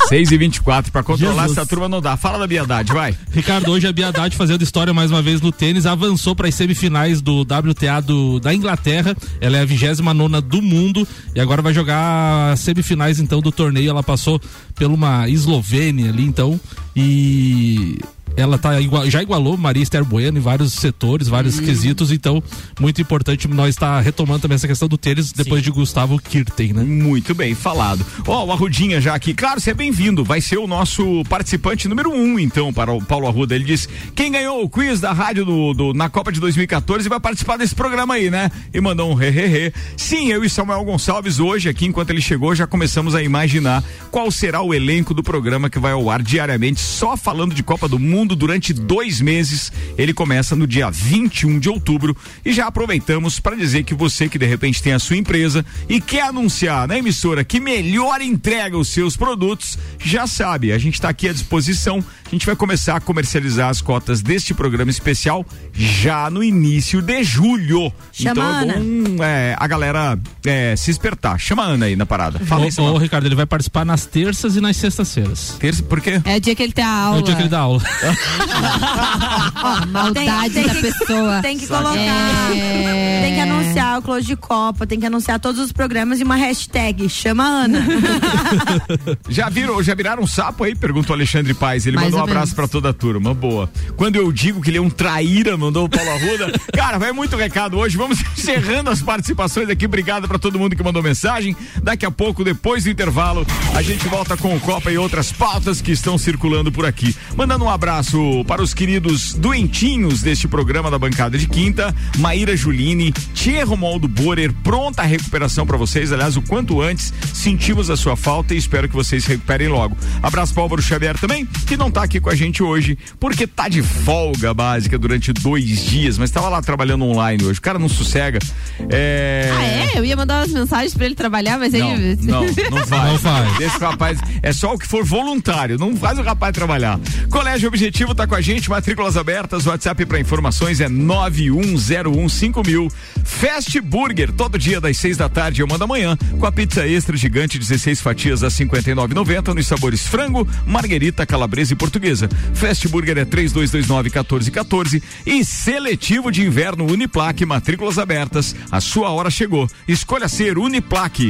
[SPEAKER 2] 6 e 24 pra controlar
[SPEAKER 5] Jesus.
[SPEAKER 2] essa turma não dá. Fala da Biedade, vai.
[SPEAKER 6] Ricardo, hoje a Bia Haddad fazendo história mais uma vez no tênis, avançou para as semifinais do WTA do, da Inglaterra. Ela é a 29 do mundo e agora vai jogar semifinais então do torneio. Ela passou por uma Eslovênia ali então e ela tá igua- já igualou Maria Esther Bueno em vários setores, vários quesitos, então muito importante nós estar retomando também essa questão do tênis depois de Gustavo Kirten, né?
[SPEAKER 2] Muito bem, falado. Ó, o Arrudinha já aqui. Claro, você é bem-vindo. Vai ser o nosso participante número um, então, para o Paulo Arruda. Ele diz: quem ganhou o quiz da rádio do, do- na Copa de 2014 vai participar desse programa aí, né? E mandou um re-re-re. Sim, eu e Samuel Gonçalves, hoje, aqui, enquanto ele chegou, já começamos a imaginar qual será o elenco do programa que vai ao ar diariamente, só falando de Copa do Mundo durante dois meses. Ele começa no dia 21 de outubro e já aproveitamos para dizer que você que de repente tem a sua empresa e quer anunciar na emissora que melhor entrega os seus produtos, já sabe, a gente está aqui à disposição. A gente vai começar a comercializar as cotas deste programa especial já no início de julho.
[SPEAKER 8] Chama
[SPEAKER 2] então
[SPEAKER 8] a
[SPEAKER 2] é bom é, a galera é, se espertar. Chama a Ana aí na parada. Fala aí,
[SPEAKER 6] Ô, ô,
[SPEAKER 2] Samuel.
[SPEAKER 6] Ricardo, ele vai participar nas terças e nas sextas-feiras.
[SPEAKER 2] Terça, por quê?
[SPEAKER 7] É o dia que ele tem a
[SPEAKER 6] É
[SPEAKER 7] aula.
[SPEAKER 6] o dia que ele dá aula.
[SPEAKER 7] A maldade
[SPEAKER 8] Tem- tem
[SPEAKER 7] da
[SPEAKER 8] que-
[SPEAKER 7] pessoa.
[SPEAKER 8] Tem que colocar.
[SPEAKER 7] É.
[SPEAKER 8] Tem que anunciar o Close de Copa, tem que anunciar todos os programas e uma hashtag. Chama a Ana.
[SPEAKER 2] Já viram, já viraram um sapo aí? Pergunta o Alexandre Paes. Ele
[SPEAKER 7] Mais
[SPEAKER 2] mandou um abraço pra toda a turma. Boa. Quando eu digo que ele é um traíra, mandou o Paulo Arruda. Cara, vai muito recado hoje. Vamos encerrando as participações aqui. Obrigado pra todo mundo que mandou mensagem. Daqui a pouco, depois do intervalo, a gente volta com o Copa e outras pautas que estão circulando por aqui. Mandando um abraço abraço para os queridos doentinhos deste programa da bancada de quinta, Maíra Juline, Tia Romualdo Borer, pronta a recuperação para vocês. Aliás, o quanto antes sentimos a sua falta e espero que vocês se recuperem logo. Abraço para o Álvaro Xavier também, que não tá aqui com a gente hoje, porque tá de folga básica durante dois dias, mas estava lá trabalhando online hoje. O cara não sossega. É...
[SPEAKER 7] Ah, é? Eu ia mandar umas mensagens pra ele trabalhar, mas
[SPEAKER 2] Não,
[SPEAKER 7] ele.
[SPEAKER 2] não, não faz.
[SPEAKER 6] Não faz.
[SPEAKER 2] O rapaz. É só o que for voluntário. Não faz o rapaz trabalhar. Colégio Objetivo tá com a gente, matrículas abertas. WhatsApp para informações é 91015000. Fast Burger, todo dia das seis da tarde e uma da manhã, com a pizza extra gigante, 16 fatias a 59,90 nos sabores frango, marguerita, calabresa e portuguesa. Fast Burger é 3229 1414 e seletivo de inverno Uniplaque, matrículas abertas. A sua hora chegou. Escolha ser Uniplaque.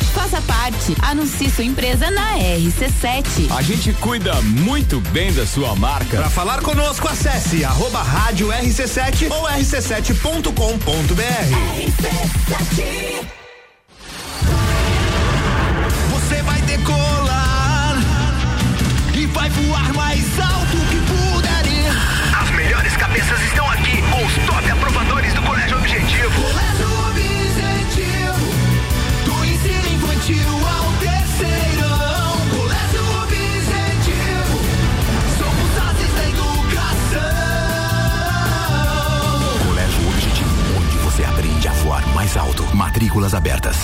[SPEAKER 1] Faça parte. Anuncie sua empresa na RC7.
[SPEAKER 2] A gente cuida muito bem da sua marca.
[SPEAKER 10] Para falar conosco, acesse arroba rádio RC7 ou rc7.com.br. Você vai decolar e vai voar mais alto que puder ir.
[SPEAKER 3] As melhores cabeças estão aqui com os top aprovadores do Colégio Objetivo.
[SPEAKER 10] Colégio Objetivo,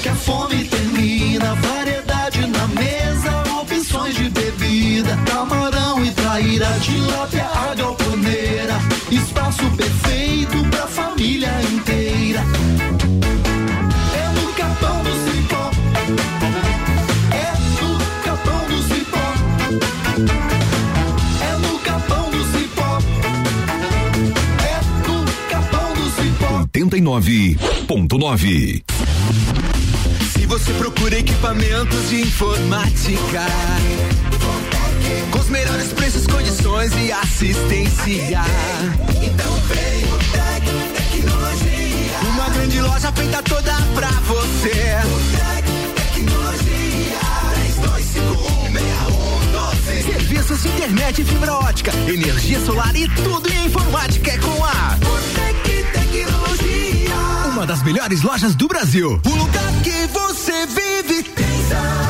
[SPEAKER 10] que a fome termina. Variedade na mesa, opções de bebida. Camarão e traíra, tilápia, a galponeira. Espaço perfeito pra família inteira. É no capão do cipó. É no capão do cipó. É no capão do cipó. Você procura equipamentos de informática, com os melhores preços, condições e assistência, então vem o Tec Tecnologia. Uma grande loja feita toda pra você. Tec Tecnologia. 32516112. Serviços de internet e fibra ótica, energia solar e tudo em informática é com a Botec Tecnologia. Uma das melhores lojas do Brasil. O lugar vive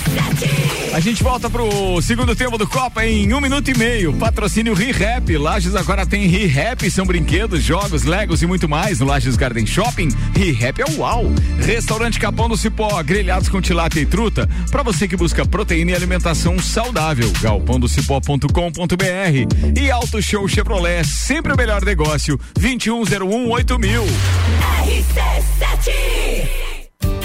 [SPEAKER 2] A gente volta pro segundo tempo do Copa em um minuto e meio. Patrocínio ReHap. Lages agora tem ReHap, são brinquedos, jogos, legos e muito mais no Lages Garden Shopping. ReHap é uau. Restaurante Capão do Cipó, grelhados com tilápia e truta. Pra você que busca proteína e alimentação saudável. galpondocipó.com.br e Auto Show Chevrolet, sempre o melhor negócio. 2101 8000.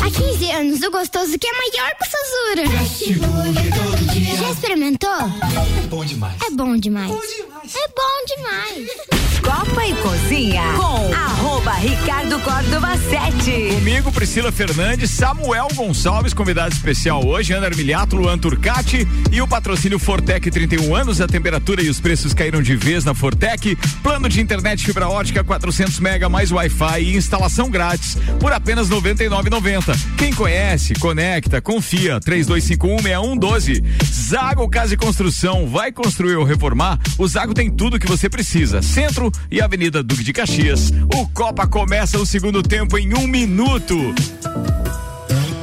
[SPEAKER 11] Há 15 anos, o gostoso que é maior que o Sazura. Já experimentou?
[SPEAKER 10] É bom demais.
[SPEAKER 11] É bom demais. É bom demais.
[SPEAKER 1] Copa e Cozinha com arroba Ricardo Córdova 7.
[SPEAKER 2] Comigo, Priscila Fernandes, Samuel Gonçalves, convidado especial hoje, Ana Armiliato, Luan Turcati e o patrocínio Fortec 31 anos, a temperatura e os preços caíram de vez na Fortec. Plano de internet fibra ótica 400 mega mais Wi-Fi e instalação grátis por apenas 99,90. Quem conhece, conecta, confia. 32516112. Zago Casa e Construção, vai construir ou reformar? O Zago tem tudo que você precisa. Centro e Avenida Duque de Caxias. O Copa começa o segundo tempo em um minuto.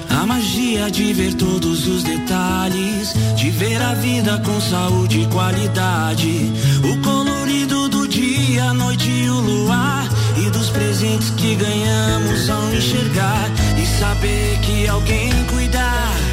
[SPEAKER 12] A magia de ver todos os detalhes, de ver a vida com saúde e qualidade. O colorido do dia, a noite e o luar. E dos presentes que ganhamos ao enxergar. E saber que alguém cuidar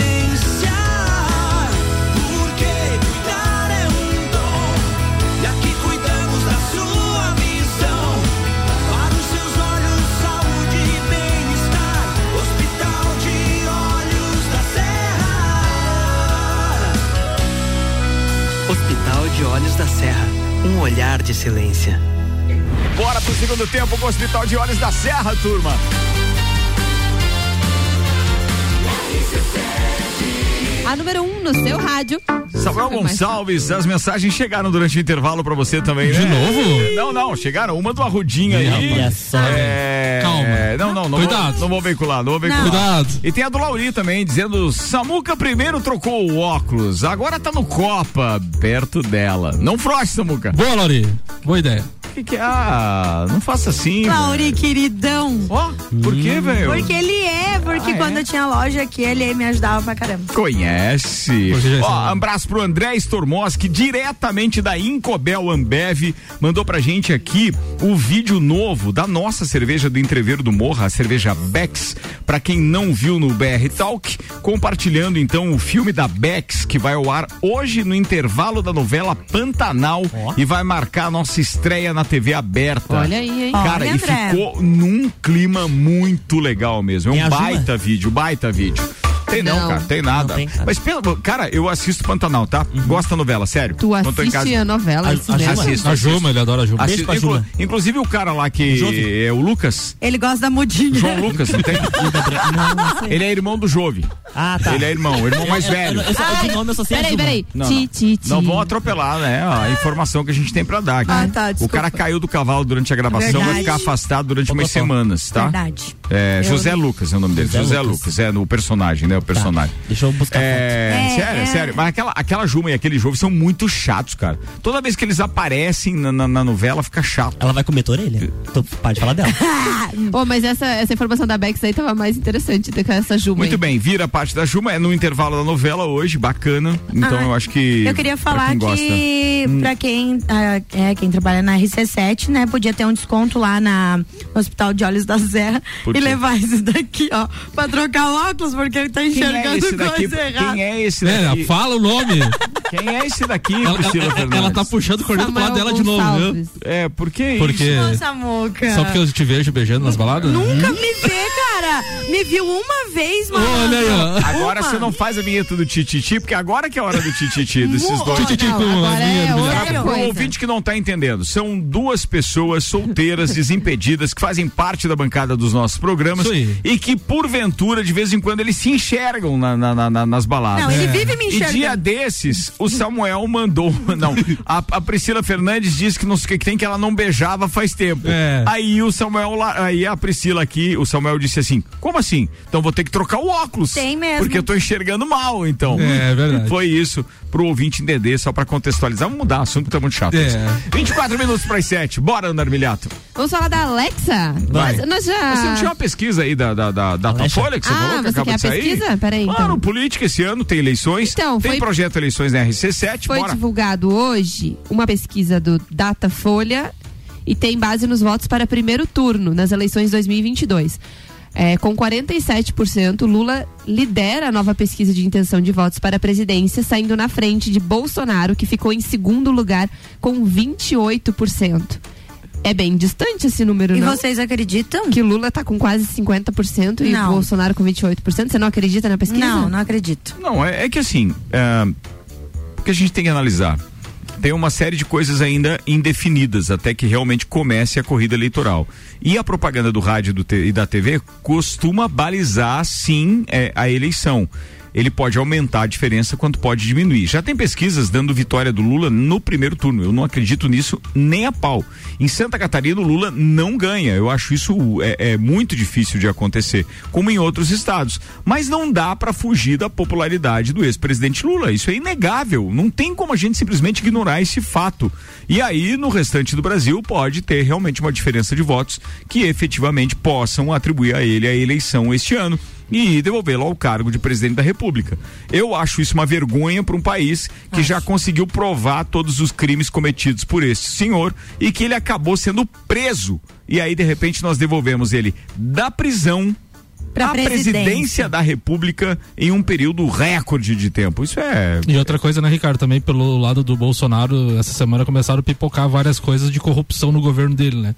[SPEAKER 12] Da Serra.
[SPEAKER 13] Um olhar de excelência.
[SPEAKER 2] Bora pro segundo tempo com o Hospital de Olhos da Serra, turma.
[SPEAKER 7] A número 1 um no seu rádio.
[SPEAKER 2] Samuel Gonçalves, as mensagens chegaram durante o intervalo pra você também, né?
[SPEAKER 6] De novo?
[SPEAKER 2] Não, não, chegaram uma do Arrudinha aí.
[SPEAKER 5] Olha só.
[SPEAKER 2] É...
[SPEAKER 6] Calma.
[SPEAKER 2] Não, não, não.
[SPEAKER 6] Cuidado.
[SPEAKER 2] Vou, não vou veicular, não vou veicular.
[SPEAKER 6] Cuidado.
[SPEAKER 2] E tem a do Lauri também, dizendo: Samuca primeiro trocou o óculos, agora tá no Copa, perto dela. Não froche, Samuca.
[SPEAKER 6] Boa, Lori. Boa ideia.
[SPEAKER 2] O que, que é? Ah, não faça assim.
[SPEAKER 8] Lauri, queridão.
[SPEAKER 2] Ó, por quê, velho?
[SPEAKER 8] Porque ele é, porque
[SPEAKER 2] Ah,
[SPEAKER 8] quando
[SPEAKER 2] é?
[SPEAKER 8] eu tinha loja aqui, ele me ajudava pra caramba.
[SPEAKER 2] Conhece. Ó, um abraço pro André Stormoski, diretamente da Incobel Ambev, mandou pra gente aqui o vídeo novo da nossa cerveja do Entreveiro do Morra, a cerveja Bex. Pra quem não viu no BR Talk, compartilhando então o filme da Bex, que vai ao ar hoje no intervalo da novela Pantanal e vai marcar a nossa estreia na TV aberta.
[SPEAKER 7] Olha aí, hein?
[SPEAKER 2] Cara,
[SPEAKER 8] Olha,
[SPEAKER 2] e
[SPEAKER 8] André.
[SPEAKER 2] ficou num clima muito legal mesmo. É um baita vídeo, baita vídeo. Tem não,
[SPEAKER 7] Não.
[SPEAKER 2] cara, tem nada.
[SPEAKER 5] Não tem, cara.
[SPEAKER 2] Mas, pelo, cara, eu assisto Pantanal, tá? Gosto da novela, sério.
[SPEAKER 7] Tu
[SPEAKER 2] Quando tô em
[SPEAKER 7] assiste
[SPEAKER 2] casa-
[SPEAKER 7] a novela,
[SPEAKER 5] A-
[SPEAKER 7] isso
[SPEAKER 5] a
[SPEAKER 7] mesmo?
[SPEAKER 2] Assisto,
[SPEAKER 6] A. Juma, ele adora a Juma.
[SPEAKER 2] Assisto.
[SPEAKER 5] Beijo pra
[SPEAKER 2] Inclu-
[SPEAKER 5] Juma.
[SPEAKER 2] inclusive o cara lá que
[SPEAKER 5] Jove.
[SPEAKER 2] é o Lucas,
[SPEAKER 8] Ele gosta da mudinha.
[SPEAKER 2] João Lucas, não tem? Ele é irmão do Jove.
[SPEAKER 5] Ah, tá.
[SPEAKER 2] Ele é irmão, o irmão mais
[SPEAKER 5] Eu- eu-
[SPEAKER 2] velho.
[SPEAKER 5] Eu, só, de nome eu só sei a
[SPEAKER 7] Peraí, peraí.
[SPEAKER 2] Não,
[SPEAKER 7] Ti,
[SPEAKER 2] não.
[SPEAKER 7] ti, ti.
[SPEAKER 2] Não vão atropelar, né? A informação que a gente tem pra dar aqui.
[SPEAKER 8] Ah, tá,
[SPEAKER 2] o cara caiu do cavalo durante a gravação, vai
[SPEAKER 8] Verdade.
[SPEAKER 2] ficar afastado durante umas semanas, tá?
[SPEAKER 8] Verdade.
[SPEAKER 2] É, José. Lucas é o nome dele.
[SPEAKER 5] José Lucas.
[SPEAKER 2] Lucas. é no personagem, né? O personagem.
[SPEAKER 5] Deixa eu buscar
[SPEAKER 2] É,
[SPEAKER 5] foto.
[SPEAKER 2] sério,
[SPEAKER 5] É, é.
[SPEAKER 2] sério. Mas aquela, aquela Juma e aquele jogo são muito chatos, cara. Toda vez que eles aparecem na, na- na novela, fica chato.
[SPEAKER 5] Ela vai comer tua orelha? Tu pode falar dela.
[SPEAKER 7] Ô, mas essa, essa informação da Bex aí tava mais interessante do que essa Juma.
[SPEAKER 2] Muito
[SPEAKER 7] aí.
[SPEAKER 2] bem, vira parte da Juma, é no intervalo da novela hoje, bacana. Então
[SPEAKER 8] Ah,
[SPEAKER 2] eu acho que.
[SPEAKER 8] Eu queria
[SPEAKER 2] pra
[SPEAKER 8] falar
[SPEAKER 2] quem gosta.
[SPEAKER 8] que
[SPEAKER 2] Hum.
[SPEAKER 8] pra quem, ah, é, quem trabalha na RC7, né, podia ter um desconto lá na, no Hospital de Olhos da Serra
[SPEAKER 2] Por
[SPEAKER 8] e
[SPEAKER 2] quê?
[SPEAKER 8] levar isso daqui, ó, pra trocar o óculos, porque ele tá
[SPEAKER 2] Quem é
[SPEAKER 8] enxergando
[SPEAKER 2] esse daqui?
[SPEAKER 8] coisa errada.
[SPEAKER 2] Quem é esse
[SPEAKER 6] É,
[SPEAKER 2] daqui?
[SPEAKER 6] fala o nome.
[SPEAKER 2] Quem é esse daqui,
[SPEAKER 6] Ela-
[SPEAKER 2] Priscila
[SPEAKER 6] ela-
[SPEAKER 2] Fernandes?
[SPEAKER 6] ela tá puxando o corneto pro lado dela de novo, viu?
[SPEAKER 2] É, por que
[SPEAKER 6] Porque-
[SPEAKER 2] isso?
[SPEAKER 8] Nossa, moca.
[SPEAKER 6] Só porque eu te vejo beijando nas baladas?
[SPEAKER 8] Nunca me vê, cara. Me viu uma vez, mano.
[SPEAKER 6] Olha aí, ó.
[SPEAKER 2] Agora
[SPEAKER 8] Uma.
[SPEAKER 2] você não faz a vinheta do tititi, porque agora que é a hora do tititi, desses dois.
[SPEAKER 6] Tititi com a vinha
[SPEAKER 7] é.
[SPEAKER 2] Pro ouvinte que não tá entendendo, são duas pessoas solteiras, desimpedidas, que fazem parte da bancada dos nossos programas
[SPEAKER 6] Isso aí.
[SPEAKER 2] e que, porventura, de vez em quando, eles se enxergam na- na- na- na- nas baladas.
[SPEAKER 8] Não, ele vive me
[SPEAKER 2] E
[SPEAKER 8] enxergando.
[SPEAKER 2] dia desses, o Samuel mandou. Não, a, a Priscila Fernandes disse que, não, sei o que tem que ela não beijava faz tempo.
[SPEAKER 6] É.
[SPEAKER 2] Aí o Samuel, lá- aí a Priscila aqui, o Samuel disse assim: Como assim? Então vou ter que trocar o óculos.
[SPEAKER 8] Tem mesmo.
[SPEAKER 2] Porque eu tô enxergando mal, então.
[SPEAKER 6] É, verdade.
[SPEAKER 2] Foi isso pro ouvinte entender, só pra contextualizar. Vamos mudar, o assunto tá muito chato.
[SPEAKER 6] É.
[SPEAKER 2] 24 minutos para as 7. Bora, Ana Armilhato.
[SPEAKER 7] Vamos falar da Alexa?
[SPEAKER 2] Vai.
[SPEAKER 7] Nós, nós já...
[SPEAKER 2] Você não tinha uma pesquisa aí da, da, da, da. Folha que você
[SPEAKER 7] Ah,
[SPEAKER 2] falou que
[SPEAKER 7] você
[SPEAKER 2] acaba
[SPEAKER 7] quer
[SPEAKER 2] de
[SPEAKER 7] a
[SPEAKER 2] sair?
[SPEAKER 7] pesquisa? Peraí, então.
[SPEAKER 2] Política esse ano, tem eleições.
[SPEAKER 7] Então,
[SPEAKER 2] tem
[SPEAKER 7] foi-
[SPEAKER 2] projeto eleições na RC7,
[SPEAKER 7] Foi
[SPEAKER 2] bora.
[SPEAKER 7] divulgado hoje uma pesquisa do Datafolha e tem base nos votos para primeiro turno nas eleições 2022. É, com 47%, Lula lidera a nova pesquisa de intenção de votos para a presidência, saindo na frente de Bolsonaro, que ficou em segundo lugar com 28%. É bem distante esse número,
[SPEAKER 8] E
[SPEAKER 7] não?
[SPEAKER 8] vocês acreditam?
[SPEAKER 7] Que Lula tá com quase 50% e
[SPEAKER 8] Não.
[SPEAKER 7] Bolsonaro com 28%. Você não acredita na pesquisa?
[SPEAKER 8] Não, não acredito.
[SPEAKER 2] Não, é, é que assim, é, o que a gente tem que analisar? Tem uma série de coisas ainda indefinidas até que realmente comece a corrida eleitoral. E a propaganda do rádio do te- e da TV costuma balizar, sim, é, a eleição. Ele pode aumentar a diferença quanto pode diminuir. Já tem pesquisas dando vitória do Lula no primeiro turno. Eu não acredito nisso nem a pau. Em Santa Catarina, o Lula não ganha. Eu acho isso é, é muito difícil de acontecer, como em outros estados. Mas não dá para fugir da popularidade do ex-presidente Lula. Isso é inegável. Não tem como a gente simplesmente ignorar esse fato. E aí, no restante do Brasil, pode ter realmente uma diferença de votos que efetivamente possam atribuir a ele a eleição este ano e devolvê-lo ao cargo de presidente da República. Eu acho isso uma vergonha para um país que já conseguiu provar todos os crimes cometidos por este senhor e que ele acabou sendo preso. E aí, de repente, nós devolvemos ele da prisão
[SPEAKER 8] Pra
[SPEAKER 2] à
[SPEAKER 8] presidência.
[SPEAKER 2] presidência da República em um período recorde de tempo. Isso é.
[SPEAKER 6] E outra coisa, né, Ricardo? Também pelo lado do Bolsonaro, essa semana começaram a pipocar várias coisas de corrupção no governo dele, né?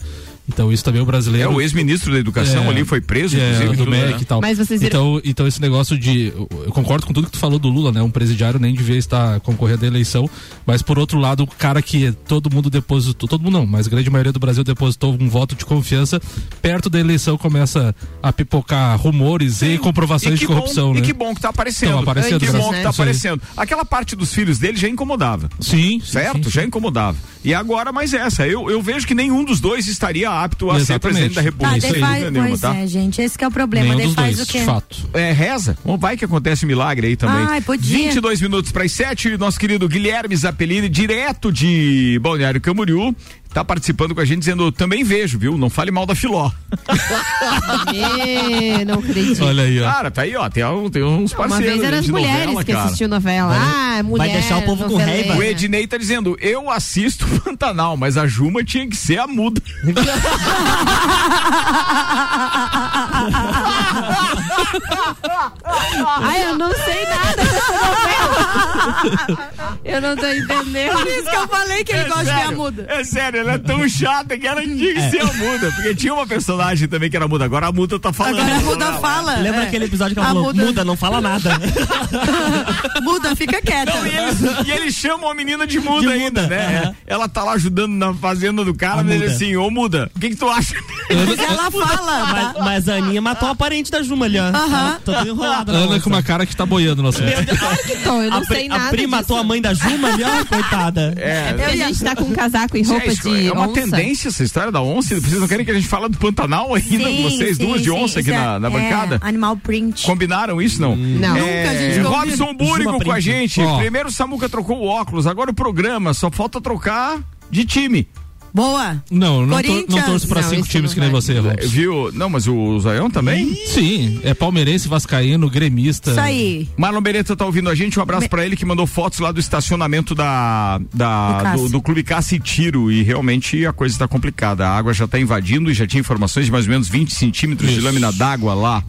[SPEAKER 6] Então isso também o
[SPEAKER 2] É,
[SPEAKER 6] brasileiro.
[SPEAKER 2] o ex-ministro da Educação
[SPEAKER 6] É,
[SPEAKER 2] ali foi preso,
[SPEAKER 6] é,
[SPEAKER 2] inclusive.
[SPEAKER 6] do
[SPEAKER 2] tudo,
[SPEAKER 6] MEC
[SPEAKER 2] né?
[SPEAKER 6] e tal.
[SPEAKER 7] Mas vocês viram-
[SPEAKER 6] então, então esse negócio de. Eu concordo com tudo que tu falou do Lula, né? Um presidiário nem devia estar concorrendo à eleição. Mas por outro lado, o cara que todo mundo depositou. Todo mundo não, mas a grande maioria do Brasil depositou um voto de confiança. Perto da eleição começa a pipocar rumores e comprovações
[SPEAKER 2] E
[SPEAKER 6] de corrupção,
[SPEAKER 2] bom,
[SPEAKER 6] né?
[SPEAKER 2] E que bom que tá aparecendo.
[SPEAKER 6] Aparecendo,
[SPEAKER 2] que
[SPEAKER 6] né?
[SPEAKER 2] bom que tá aparecendo. Aquela parte dos filhos dele já incomodava.
[SPEAKER 6] Sim.
[SPEAKER 2] Certo? Já incomodava. E agora mais essa. Eu, eu vejo que nenhum dos dois estaria apto a ser
[SPEAKER 6] Exatamente.
[SPEAKER 2] presidente da
[SPEAKER 8] Tá,
[SPEAKER 2] República.
[SPEAKER 8] daí
[SPEAKER 2] sem
[SPEAKER 8] faz,
[SPEAKER 2] dúvida nenhuma,
[SPEAKER 8] pois
[SPEAKER 2] tá?
[SPEAKER 8] é, gente, esse que é o problema. daí faz o quê?
[SPEAKER 2] É, reza. Bom, vai que acontece milagre aí também.
[SPEAKER 8] Ai, podia.
[SPEAKER 2] 22 minutos para as 7, nosso querido Guilherme Zappellini, direto de Balneário Camboriú, tá participando com a gente dizendo, também vejo, viu? Não fale mal da Filó.
[SPEAKER 7] Não acredito.
[SPEAKER 2] Cara, tá aí, ó, tem, um- tem uns
[SPEAKER 7] Uma
[SPEAKER 2] parceiros
[SPEAKER 7] vez eram
[SPEAKER 2] aí
[SPEAKER 7] as mulheres
[SPEAKER 2] novela,
[SPEAKER 7] que assistiam novela. ah, mulher. noveleira.
[SPEAKER 2] O Ednei tá dizendo, eu assisto Pantanal, mas a Juma tinha que ser a muda.
[SPEAKER 7] Ai, eu não sei nada dessa novela. Eu não tô entendendo.
[SPEAKER 8] Por isso que eu falei que ele gosta de ver a
[SPEAKER 2] sério,
[SPEAKER 8] muda.
[SPEAKER 2] É sério, ela é tão chata que ela tinha que
[SPEAKER 5] É.
[SPEAKER 2] ser a muda. Porque tinha uma personagem também que era muda. Agora a muda tá falando.
[SPEAKER 8] Agora a muda fala.
[SPEAKER 5] Lembra
[SPEAKER 8] É.
[SPEAKER 5] aquele episódio que ela
[SPEAKER 8] A
[SPEAKER 5] falou,
[SPEAKER 8] muda-
[SPEAKER 5] muda, não fala nada.
[SPEAKER 8] Muda, fica quieta.
[SPEAKER 2] Não, e, eles, e eles chamam a menina de muda ainda, né? Ela tá lá ajudando na fazenda do cara,
[SPEAKER 5] A
[SPEAKER 2] mas ele
[SPEAKER 5] muda.
[SPEAKER 2] assim, ô muda, o que que tu acha?
[SPEAKER 8] Mas ela fala.
[SPEAKER 5] Mas, mas a Aninha matou a parente da Juma ali, ó.
[SPEAKER 8] Aham.
[SPEAKER 5] Tô tudo enrolado na
[SPEAKER 6] Ana com uma cara que tá boiando no assunto.
[SPEAKER 7] Claro que tô, eu não
[SPEAKER 5] a, pri-
[SPEAKER 7] sei
[SPEAKER 5] a
[SPEAKER 7] nada
[SPEAKER 5] prima
[SPEAKER 7] disso.
[SPEAKER 5] matou a mãe da Juma ali, ó, coitada.
[SPEAKER 2] É,
[SPEAKER 7] Porque a gente tá com um casaco e roupa
[SPEAKER 2] é, isso
[SPEAKER 7] de
[SPEAKER 2] é uma
[SPEAKER 7] onça.
[SPEAKER 2] tendência essa história da onça. Vocês não querem que a gente fale do Pantanal ainda com vocês
[SPEAKER 8] sim,
[SPEAKER 2] duas de
[SPEAKER 8] sim,
[SPEAKER 2] onça aqui
[SPEAKER 8] isso
[SPEAKER 2] na,
[SPEAKER 8] é-
[SPEAKER 2] na
[SPEAKER 8] é,
[SPEAKER 2] bancada?
[SPEAKER 8] animal print.
[SPEAKER 2] Combinaram isso, não?
[SPEAKER 7] Não.
[SPEAKER 2] É,
[SPEAKER 8] Nunca a gente.
[SPEAKER 2] Robson Búrigo
[SPEAKER 5] Juma
[SPEAKER 2] com a gente. Primeiro o Samuca trocou o óculos, agora o programa. Só falta trocar de time.
[SPEAKER 8] Boa.
[SPEAKER 6] Não, não, tor
[SPEAKER 8] Corinthians.
[SPEAKER 6] não torço pra
[SPEAKER 7] Não,
[SPEAKER 6] cinco times que nem você, Ramos.
[SPEAKER 2] Viu? Não, mas o Zaião também?
[SPEAKER 6] Sim, é palmeirense, vascaíno, gremista.
[SPEAKER 8] Isso aí.
[SPEAKER 2] Marlon Beretta tá ouvindo a gente, um abraço pra ele que mandou fotos lá do estacionamento da,
[SPEAKER 8] Do
[SPEAKER 2] da do, do Clube Caça e Tiro e realmente a coisa está complicada. A água já tá invadindo e já tinha informações de mais ou menos 20 centímetros de
[SPEAKER 6] Isso.
[SPEAKER 2] lâmina d'água lá.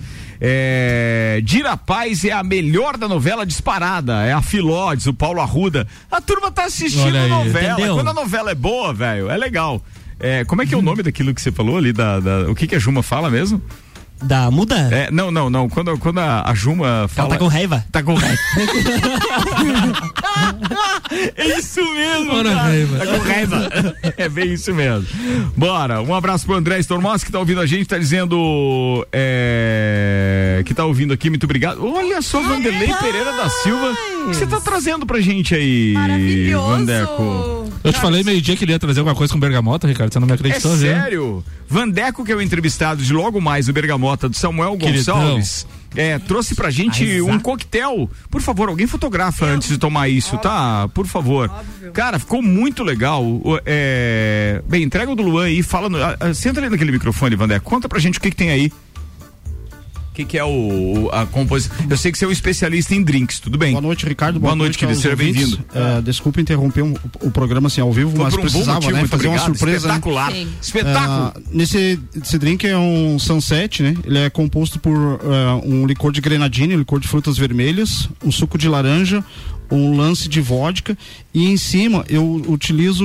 [SPEAKER 2] É, Dira Paz é a melhor da novela disparada, é a Filó, diz o Paulo Arruda. A turma tá assistindo
[SPEAKER 6] aí.
[SPEAKER 2] novela.
[SPEAKER 5] Entendeu?
[SPEAKER 2] Quando a novela é boa, velho, é legal. É, como é que é o nome daquilo que você falou ali? Da, da- o que, que a Juma fala mesmo?
[SPEAKER 5] Da muda?
[SPEAKER 2] É, não, não, não. Quando, quando a, a Juma fala.
[SPEAKER 5] Ela tá com raiva?
[SPEAKER 2] Tá com raiva. é isso mesmo.
[SPEAKER 6] Ora,
[SPEAKER 2] cara.
[SPEAKER 6] raiva.
[SPEAKER 2] Tá com raiva. É bem isso mesmo. Bora. Um abraço pro André Stormos que tá ouvindo a gente, tá dizendo. É, que tá ouvindo aqui, muito obrigado. Olha só, Vanderlei Pereira da Silva. O que você tá trazendo pra gente aí,
[SPEAKER 8] Maravilhoso.
[SPEAKER 2] Vandeco?
[SPEAKER 6] Eu te falei meio-dia que ele ia trazer alguma coisa com bergamota, Ricardo. Você não me
[SPEAKER 2] É
[SPEAKER 6] acreditou, viu?
[SPEAKER 2] sério? Vandeco, que é o entrevistado de logo mais o Bergamota do Samuel
[SPEAKER 6] Queridão.
[SPEAKER 2] Gonçalves, é, trouxe pra gente
[SPEAKER 5] Ai,
[SPEAKER 2] um coquetel. Por favor, alguém fotografa antes de tomar isso, tá? Por favor. Cara, ficou muito legal. É, Bem, entrega o do Luan aí, fala. No... ah, ah, Senta ali naquele microfone, Vandeco. Conta pra gente o que, que tem aí. O que, que é o, a composição? Eu sei que você é um especialista em drinks, tudo bem?
[SPEAKER 14] Boa noite, Ricardo.
[SPEAKER 2] Boa, noite, querido. Seja bem-vindo.
[SPEAKER 14] É, desculpa interromper um- o programa assim ao vivo,
[SPEAKER 2] Foi
[SPEAKER 14] mas
[SPEAKER 2] um
[SPEAKER 14] precisava,
[SPEAKER 2] motivo,
[SPEAKER 14] né, fazer uma
[SPEAKER 2] obrigado.
[SPEAKER 14] surpresa. né?
[SPEAKER 2] Espetacular.
[SPEAKER 7] Sim.
[SPEAKER 2] Espetáculo.
[SPEAKER 14] Ah, nesse esse drink é um sunset, né? Ele é composto por ah, um licor de grenadine, licor de frutas vermelhas, um suco de laranja, um lance de vodka e em cima eu utilizo,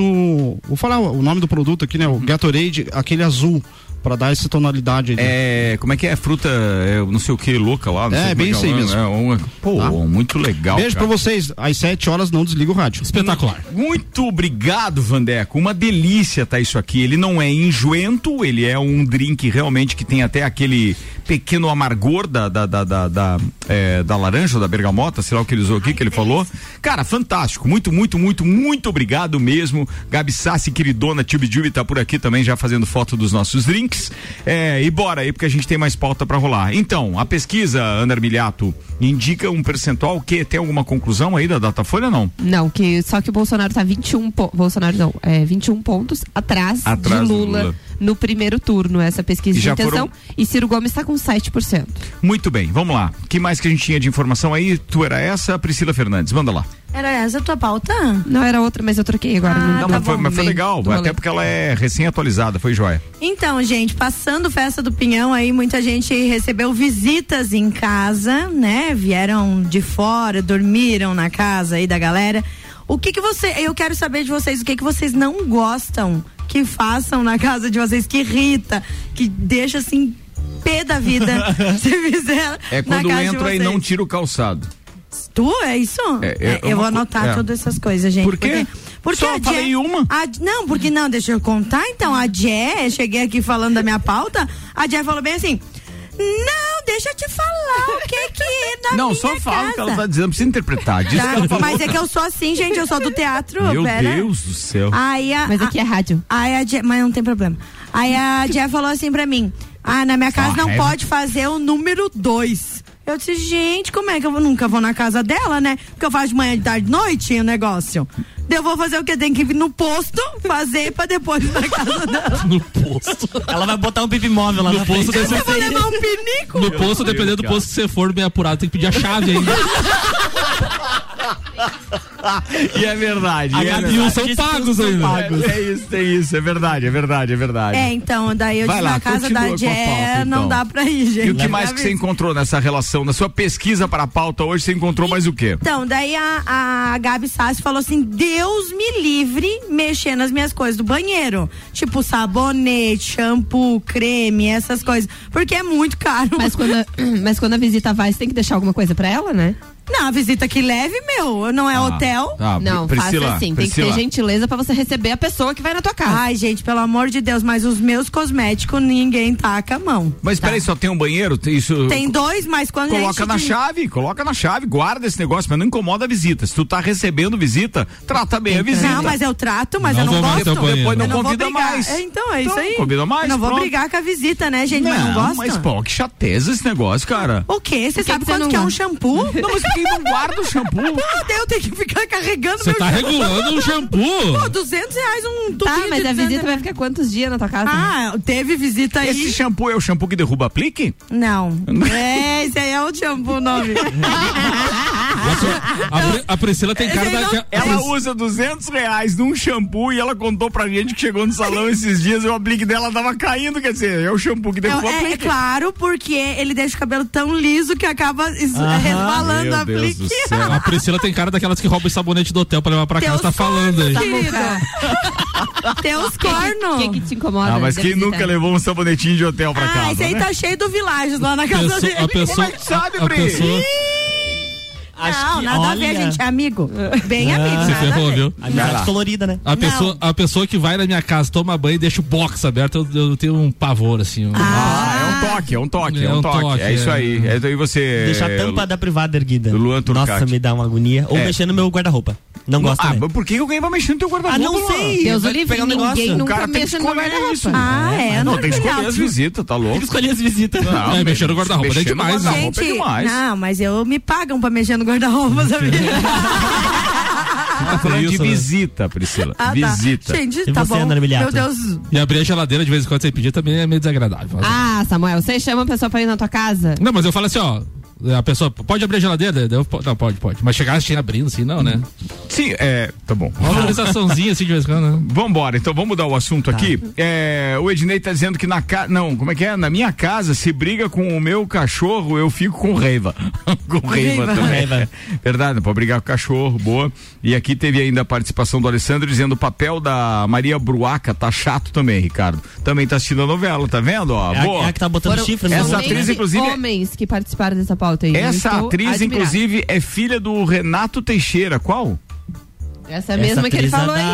[SPEAKER 14] vou falar o nome do produto aqui, né? O Gatorade, aquele azul para dar essa tonalidade. aí.
[SPEAKER 2] É, como é que é? Fruta, é, não sei o que, louca lá. Não
[SPEAKER 14] É,
[SPEAKER 2] sei como
[SPEAKER 14] bem
[SPEAKER 2] que
[SPEAKER 14] isso aí
[SPEAKER 2] é,
[SPEAKER 14] mesmo.
[SPEAKER 2] É, uma- pô,
[SPEAKER 14] Tá?
[SPEAKER 2] muito legal.
[SPEAKER 14] Beijo
[SPEAKER 2] cara.
[SPEAKER 14] pra vocês. Às 7 horas não desliga o rádio.
[SPEAKER 6] Espetacular.
[SPEAKER 2] Muito obrigado, Vandeco. Uma delícia tá isso aqui. Ele não é enjoento, ele é um drink realmente que tem até aquele pequeno amargor da, da, da, da, da, é, da laranja, ou da bergamota, sei lá o que ele usou aqui, que ele falou. Cara, fantástico. Muito, muito, muito, muito obrigado mesmo. Gabi Sassi, queridona, Tube Jubi tá por aqui também já fazendo foto dos nossos drinks. É, e bora aí, porque a gente tem mais pauta pra rolar. Então, a pesquisa, Ana Armiliato, indica um percentual que tem alguma conclusão aí da Datafolha, não?
[SPEAKER 7] Não, que só que o Bolsonaro tá 21 po- Bolsonaro não, é 21 pontos atrás,
[SPEAKER 2] Atrás
[SPEAKER 7] de Lula,
[SPEAKER 2] Lula.
[SPEAKER 7] No primeiro turno, essa pesquisa
[SPEAKER 2] E
[SPEAKER 7] de intenção.
[SPEAKER 2] foram-
[SPEAKER 7] E Ciro Gomes tá com 7%.
[SPEAKER 2] Muito bem, vamos lá. O que mais que a gente tinha de informação aí? Tu era essa, Priscila Fernandes, manda lá.
[SPEAKER 8] Era essa a tua pauta?
[SPEAKER 7] Não era outra, mas eu troquei agora.
[SPEAKER 8] Ah,
[SPEAKER 7] no-
[SPEAKER 2] Não,
[SPEAKER 8] tá
[SPEAKER 2] mas, foi, mas foi legal,
[SPEAKER 7] do
[SPEAKER 2] até
[SPEAKER 7] rolê.
[SPEAKER 2] porque ela é recém-atualizada, foi joia.
[SPEAKER 8] Então, gente, passando festa do Pinhão aí, muita gente recebeu visitas em casa, né? Vieram de fora, dormiram na casa aí da galera. O que que você, eu quero saber de vocês, o que que vocês não gostam que façam na casa de vocês, que irrita, que deixa assim pé da vida, se fizer
[SPEAKER 2] É
[SPEAKER 8] na
[SPEAKER 2] quando entra e não tira o calçado.
[SPEAKER 8] Tu, é isso?
[SPEAKER 2] É, é
[SPEAKER 8] É, eu
[SPEAKER 2] uma
[SPEAKER 8] vou anotar
[SPEAKER 2] é.
[SPEAKER 8] todas essas coisas, gente.
[SPEAKER 2] Por quê?
[SPEAKER 8] Porque, porque
[SPEAKER 2] Só
[SPEAKER 8] a
[SPEAKER 2] falei
[SPEAKER 8] Jé-
[SPEAKER 2] uma.
[SPEAKER 8] a- não, porque não, deixa eu contar então. A Jé, cheguei aqui falando da minha pauta, a Jé falou bem assim. Não, deixa eu te falar o que que na
[SPEAKER 2] não,
[SPEAKER 8] minha
[SPEAKER 2] só fala o que ela tá dizendo, não precisa interpretar. Diz que
[SPEAKER 8] Tá?
[SPEAKER 2] falou.
[SPEAKER 8] Mas é que eu sou assim, gente, eu sou do teatro.
[SPEAKER 2] Meu
[SPEAKER 8] pera.
[SPEAKER 2] Deus do céu.
[SPEAKER 8] Aí a,
[SPEAKER 7] Mas aqui é rádio.
[SPEAKER 8] Aí a Jé, mas não tem problema. Aí a Jé falou assim pra mim: Ah, na minha casa
[SPEAKER 2] Só
[SPEAKER 8] não
[SPEAKER 2] raiva.
[SPEAKER 8] pode fazer o número dois. Eu disse, gente, como é que eu nunca vou na casa dela, né? Porque eu faço de manhã, de tarde, de noite o negócio. Eu vou fazer o quê? Tem que ir no posto fazer pra depois ir na casa dela.
[SPEAKER 6] No posto.
[SPEAKER 5] Ela vai botar um pipi móvel lá
[SPEAKER 6] No posto
[SPEAKER 8] Eu vou levar um pinico.
[SPEAKER 6] No posto, dependendo do posto que você for, bem apurado, tem que pedir a chave ainda.
[SPEAKER 2] E é verdade.
[SPEAKER 5] A
[SPEAKER 2] e é
[SPEAKER 5] Gabi
[SPEAKER 6] uns são pagos ainda.
[SPEAKER 5] pagos.
[SPEAKER 2] É, é isso, tem isso, é verdade, é verdade, é verdade.
[SPEAKER 8] É, então, daí eu
[SPEAKER 2] Vai lá,
[SPEAKER 8] na casa da Jé,
[SPEAKER 2] pauta,
[SPEAKER 8] não
[SPEAKER 2] então.
[SPEAKER 8] dá pra ir, gente.
[SPEAKER 2] E o que
[SPEAKER 8] Já
[SPEAKER 2] mais que você encontrou nessa relação? Na sua pesquisa para a pauta hoje, você encontrou mais o quê?
[SPEAKER 8] Então, daí a, a Gabi Sassi falou assim: Deus me livre mexer nas minhas coisas do banheiro. Tipo sabonete, shampoo, creme, essas coisas. Porque é muito caro.
[SPEAKER 7] Mas quando, a, mas quando a visita vai, você tem que deixar alguma coisa pra ela, né?
[SPEAKER 8] Não, a visita que leve, meu, não é
[SPEAKER 2] Ah,
[SPEAKER 8] hotel.
[SPEAKER 2] tá.
[SPEAKER 7] Não,
[SPEAKER 2] Priscila,
[SPEAKER 7] faça assim. Tem que
[SPEAKER 2] Priscila.
[SPEAKER 7] ter gentileza pra você receber a pessoa que vai na tua casa.
[SPEAKER 8] Ai, gente, pelo amor de Deus, mas os meus cosméticos ninguém taca a mão.
[SPEAKER 2] Mas peraí, só tem um banheiro? Tem Isso.
[SPEAKER 8] Tem dois, mas quando
[SPEAKER 2] Coloca na
[SPEAKER 8] de-
[SPEAKER 2] chave, coloca na chave, guarda esse negócio, mas não incomoda a visita. Se tu tá recebendo visita, trata bem a visita.
[SPEAKER 8] Não, mas eu trato, mas
[SPEAKER 2] Não
[SPEAKER 8] eu não
[SPEAKER 2] vou
[SPEAKER 8] gosto.
[SPEAKER 2] Depois não
[SPEAKER 8] Eu vou
[SPEAKER 2] convida
[SPEAKER 8] brigar.
[SPEAKER 2] mais.
[SPEAKER 8] É, Então, é isso
[SPEAKER 2] Então,
[SPEAKER 8] aí.
[SPEAKER 2] convida mais,
[SPEAKER 8] Eu não vou
[SPEAKER 2] pronto.
[SPEAKER 8] brigar com a visita, né, gente? mas não gosta.
[SPEAKER 2] mas pô, que chateza esse negócio, cara.
[SPEAKER 8] O quê? Você sabe
[SPEAKER 7] que
[SPEAKER 8] quanto
[SPEAKER 7] não
[SPEAKER 8] que é um shampoo?
[SPEAKER 2] Não, mas por que não guarda o shampoo?
[SPEAKER 8] Pô, daí eu tenho que ficar carregando
[SPEAKER 6] Você
[SPEAKER 8] meu
[SPEAKER 6] tá
[SPEAKER 8] shampoo.
[SPEAKER 6] regulando um shampoo.
[SPEAKER 8] Pô, 200 reais um tubinho
[SPEAKER 7] Tá, mas
[SPEAKER 8] de
[SPEAKER 7] a
[SPEAKER 8] 200
[SPEAKER 7] visita vai ficar quantos dias na tua casa?
[SPEAKER 8] Ah, teve visita aí.
[SPEAKER 2] Esse shampoo é o shampoo que derruba aplique?
[SPEAKER 8] Não. É, esse aí é o shampoo o nome.
[SPEAKER 6] A, Pri- a Priscila tem cara da.
[SPEAKER 2] Ela usa 200 reais num shampoo e ela contou pra gente que chegou no salão esses dias e o aplique dela tava caindo, quer dizer, é o shampoo que derruba
[SPEAKER 8] É, é claro, porque ele deixa o cabelo tão liso que acaba es- resbalando
[SPEAKER 2] Deus
[SPEAKER 8] aplique.
[SPEAKER 6] A Priscila tem cara daquelas que roubam o sabonete do hotel pra levar pra casa,
[SPEAKER 8] Teus
[SPEAKER 6] tá falando aí.
[SPEAKER 8] cornos, querido. Teus
[SPEAKER 7] O que,
[SPEAKER 8] cornos.
[SPEAKER 7] que, que te incomoda?
[SPEAKER 2] Ah, mas quem nunca levou um sabonetinho de hotel pra
[SPEAKER 8] Ah,
[SPEAKER 2] casa?
[SPEAKER 8] esse aí
[SPEAKER 2] né?
[SPEAKER 8] tá cheio do Villages lá na casa
[SPEAKER 6] Pessoa-
[SPEAKER 8] dele.
[SPEAKER 6] a pessoa,
[SPEAKER 2] Como é que sabe,
[SPEAKER 6] a
[SPEAKER 2] Pri?
[SPEAKER 6] pessoa,
[SPEAKER 8] Não, nada a ver,
[SPEAKER 5] olha.
[SPEAKER 8] gente. É amigo. Bem amigo.
[SPEAKER 6] se
[SPEAKER 8] nada a
[SPEAKER 6] ferrou, viu?
[SPEAKER 5] Amizade colorida, né?
[SPEAKER 6] A pessoa, a pessoa que vai na minha casa, toma banho e deixa o box aberto, eu, eu tenho um pavor, assim. um-
[SPEAKER 2] Ah, é um toque, é um toque, é,
[SPEAKER 6] É
[SPEAKER 2] um
[SPEAKER 6] um
[SPEAKER 2] toque.
[SPEAKER 6] toque,
[SPEAKER 2] é isso
[SPEAKER 6] é.
[SPEAKER 2] aí. É aí você.
[SPEAKER 5] Deixar a tampa da privada erguida.
[SPEAKER 2] Luan Turcati.
[SPEAKER 5] Nossa, me dá uma agonia. Ou
[SPEAKER 2] É.
[SPEAKER 5] mexer no meu guarda-roupa. Não gosto
[SPEAKER 2] Ah, mas por que alguém vai mexer no teu guarda-roupa?
[SPEAKER 5] Ah, não sei.
[SPEAKER 7] Deus o livre,
[SPEAKER 5] um
[SPEAKER 7] ninguém
[SPEAKER 2] O
[SPEAKER 7] nunca
[SPEAKER 2] cara tem que
[SPEAKER 7] mexe no
[SPEAKER 2] escolher
[SPEAKER 7] guarda-roupa.
[SPEAKER 2] isso.
[SPEAKER 8] Ah, é.
[SPEAKER 2] Não,
[SPEAKER 8] não
[SPEAKER 2] tem que escolher as visitas, tá louco?
[SPEAKER 5] Tem que escolher as visitas.
[SPEAKER 2] Não,
[SPEAKER 6] É, mexer no guarda-roupa é demais, né?
[SPEAKER 2] guarda-roupa é
[SPEAKER 8] Gente,
[SPEAKER 2] demais.
[SPEAKER 8] não, mas eu me pagam pra mexer no guarda-roupa, sabia?
[SPEAKER 2] Tá falando
[SPEAKER 6] Isso,
[SPEAKER 2] de
[SPEAKER 6] né?
[SPEAKER 2] visita, Priscila.
[SPEAKER 8] Ah, tá.
[SPEAKER 2] visita.
[SPEAKER 8] Gente,
[SPEAKER 5] E
[SPEAKER 8] tá
[SPEAKER 5] você,
[SPEAKER 8] bom.
[SPEAKER 5] Miliato?
[SPEAKER 8] Meu Deus.
[SPEAKER 6] E abrir a geladeira de vez em quando sem pedir também é meio desagradável.
[SPEAKER 7] Ah, Samuel, você chama a pessoa pra ir na tua casa?
[SPEAKER 6] Não, mas eu falo assim, ó. A pessoa pode abrir a geladeira? Eu, não, pode, pode. Mas chegar assim abrindo, assim, não, né?
[SPEAKER 2] Sim, é. Tá bom.
[SPEAKER 6] Uma autorizaçãozinha assim de vez em quando, né?
[SPEAKER 2] Vambora, então vamos mudar o assunto aqui. É, o Ednei tá dizendo que na casa. Não, como é que é? Na minha casa, se briga com o meu cachorro, eu fico com raiva. com raiva
[SPEAKER 8] Raiva.
[SPEAKER 2] também.
[SPEAKER 5] Raiva.
[SPEAKER 2] Verdade, não pode brigar com o cachorro, boa. E aqui teve ainda a participação do Alessandro dizendo o papel da Maria Bruaca tá chato também, Ricardo. Também tá assistindo a novela, tá vendo? Ó,
[SPEAKER 5] É a,
[SPEAKER 2] boa.
[SPEAKER 5] é a que tá botando
[SPEAKER 7] Foram
[SPEAKER 5] chifre no
[SPEAKER 2] essa atriz, inclusive, é-
[SPEAKER 7] homens que participaram dessa pauta aí.
[SPEAKER 2] Essa atriz,
[SPEAKER 7] admirada.
[SPEAKER 2] inclusive, é filha do Renato Teixeira. Qual?
[SPEAKER 7] Essa é a mesma
[SPEAKER 5] Essa
[SPEAKER 7] que ele
[SPEAKER 5] é
[SPEAKER 7] falou aí.
[SPEAKER 5] da-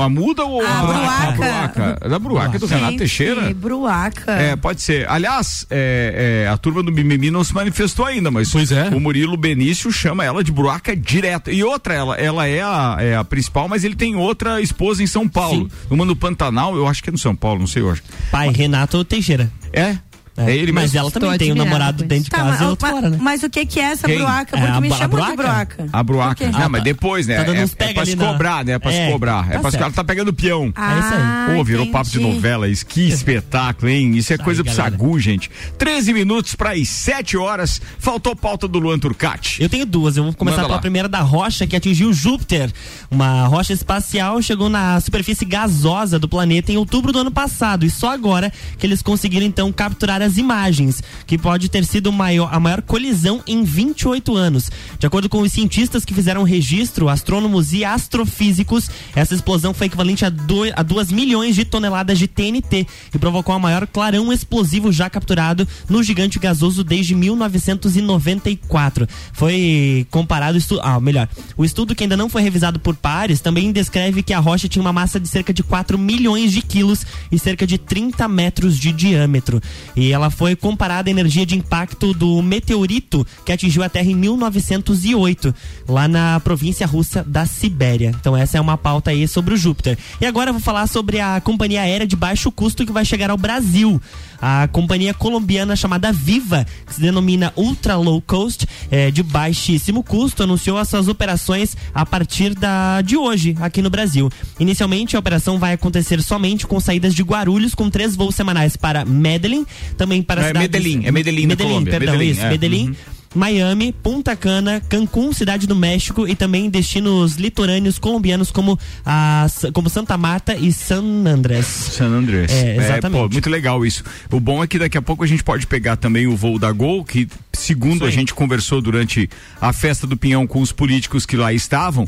[SPEAKER 2] A, a muda ou
[SPEAKER 8] A
[SPEAKER 2] a,
[SPEAKER 8] Bruaca.
[SPEAKER 2] A Bruaca. Da Bruaca, é do Renato
[SPEAKER 8] Gente,
[SPEAKER 2] Teixeira.
[SPEAKER 8] Bruaca.
[SPEAKER 2] É, pode ser. Aliás, é, é, a turma do Mimimi não se manifestou ainda, mas
[SPEAKER 6] Pois é.
[SPEAKER 2] o Murilo Benício chama ela de Bruaca direto. E outra, ela, ela é, a, é a principal, mas ele tem outra esposa em São Paulo. Uma no Pantanal, eu acho que é no São Paulo, não sei, eu acho.
[SPEAKER 5] Pai, Renato Teixeira.
[SPEAKER 2] É? É, ele
[SPEAKER 5] Mas
[SPEAKER 2] mesmo.
[SPEAKER 5] ela também
[SPEAKER 7] Estou
[SPEAKER 5] tem um namorado dentro de
[SPEAKER 8] Tá,
[SPEAKER 5] casa
[SPEAKER 8] mas,
[SPEAKER 5] e outro
[SPEAKER 8] mas-
[SPEAKER 5] fora, né?
[SPEAKER 8] mas o que que é essa
[SPEAKER 2] Quem?
[SPEAKER 8] bruaca?
[SPEAKER 5] É,
[SPEAKER 8] Porque
[SPEAKER 5] a
[SPEAKER 8] me chamam de
[SPEAKER 5] Bruaca?
[SPEAKER 2] A Bruaca. Não,
[SPEAKER 5] Ah,
[SPEAKER 2] mas
[SPEAKER 5] tá.
[SPEAKER 2] depois, né?
[SPEAKER 5] Tá dando
[SPEAKER 2] é,
[SPEAKER 5] uns
[SPEAKER 2] é pra
[SPEAKER 5] ali
[SPEAKER 2] se
[SPEAKER 5] na-
[SPEAKER 2] cobrar, né? É pra se
[SPEAKER 5] É,
[SPEAKER 2] cobrar. É
[SPEAKER 5] tá
[SPEAKER 2] pra se cara tá pegando peão.
[SPEAKER 8] Ah,
[SPEAKER 5] É isso aí.
[SPEAKER 2] Pô, virou papo de novela, isso que espetáculo, hein? Isso é coisa pro sagu, gente. 13 minutos para as 7 horas. Faltou pauta do Luan Turcati.
[SPEAKER 5] Eu tenho duas. Eu vou começar
[SPEAKER 2] Manda
[SPEAKER 5] pela
[SPEAKER 2] lá.
[SPEAKER 5] primeira da rocha que atingiu Júpiter. Uma rocha espacial chegou na superfície gasosa do planeta em outubro do ano passado. E só agora que eles conseguiram então capturar as imagens, que pode ter sido maior- a maior colisão em 28 anos. De acordo com os cientistas que fizeram registro, astrônomos e astrofísicos, essa explosão foi equivalente a 2 milhões de toneladas de TNT e provocou o maior clarão explosivo já capturado no gigante gasoso desde 1994. Foi comparado, estu ah, melhor, o estudo que ainda não foi revisado por pares também descreve que a rocha tinha uma massa de cerca de 4 milhões de quilos e cerca de 30 metros de diâmetro. E ela foi comparada à energia de impacto do meteorito que atingiu a Terra em 1908, lá na província russa da Sibéria. Então essa é uma pauta aí sobre o Júpiter. E agora eu vou falar sobre a companhia aérea de baixo custo que vai chegar ao Brasil. A companhia colombiana chamada Viva, que se denomina Ultra Low Cost, é, de baixíssimo custo, anunciou as suas operações a partir da, de hoje aqui no Brasil. Inicialmente, a operação vai acontecer somente com saídas de Guarulhos, com três voos semanais para Medellín, também para
[SPEAKER 2] É
[SPEAKER 5] cidades-
[SPEAKER 2] Medellín, é Medellín na
[SPEAKER 5] Medellín,
[SPEAKER 2] Colômbia,
[SPEAKER 5] perdão,
[SPEAKER 2] Medellín,
[SPEAKER 5] isso,
[SPEAKER 2] é.
[SPEAKER 5] Medellín.
[SPEAKER 2] Uhum.
[SPEAKER 5] Miami, Punta Cana, Cancún, Cidade do México e também destinos litorâneos colombianos como, a, como Santa Marta e San Andrés.
[SPEAKER 2] San Andrés.
[SPEAKER 5] É, exatamente.
[SPEAKER 2] pô, muito legal isso. O bom é que daqui a pouco a gente pode pegar também o voo da Gol, que segundo a gente conversou durante a festa do Pinhão com os políticos que lá estavam,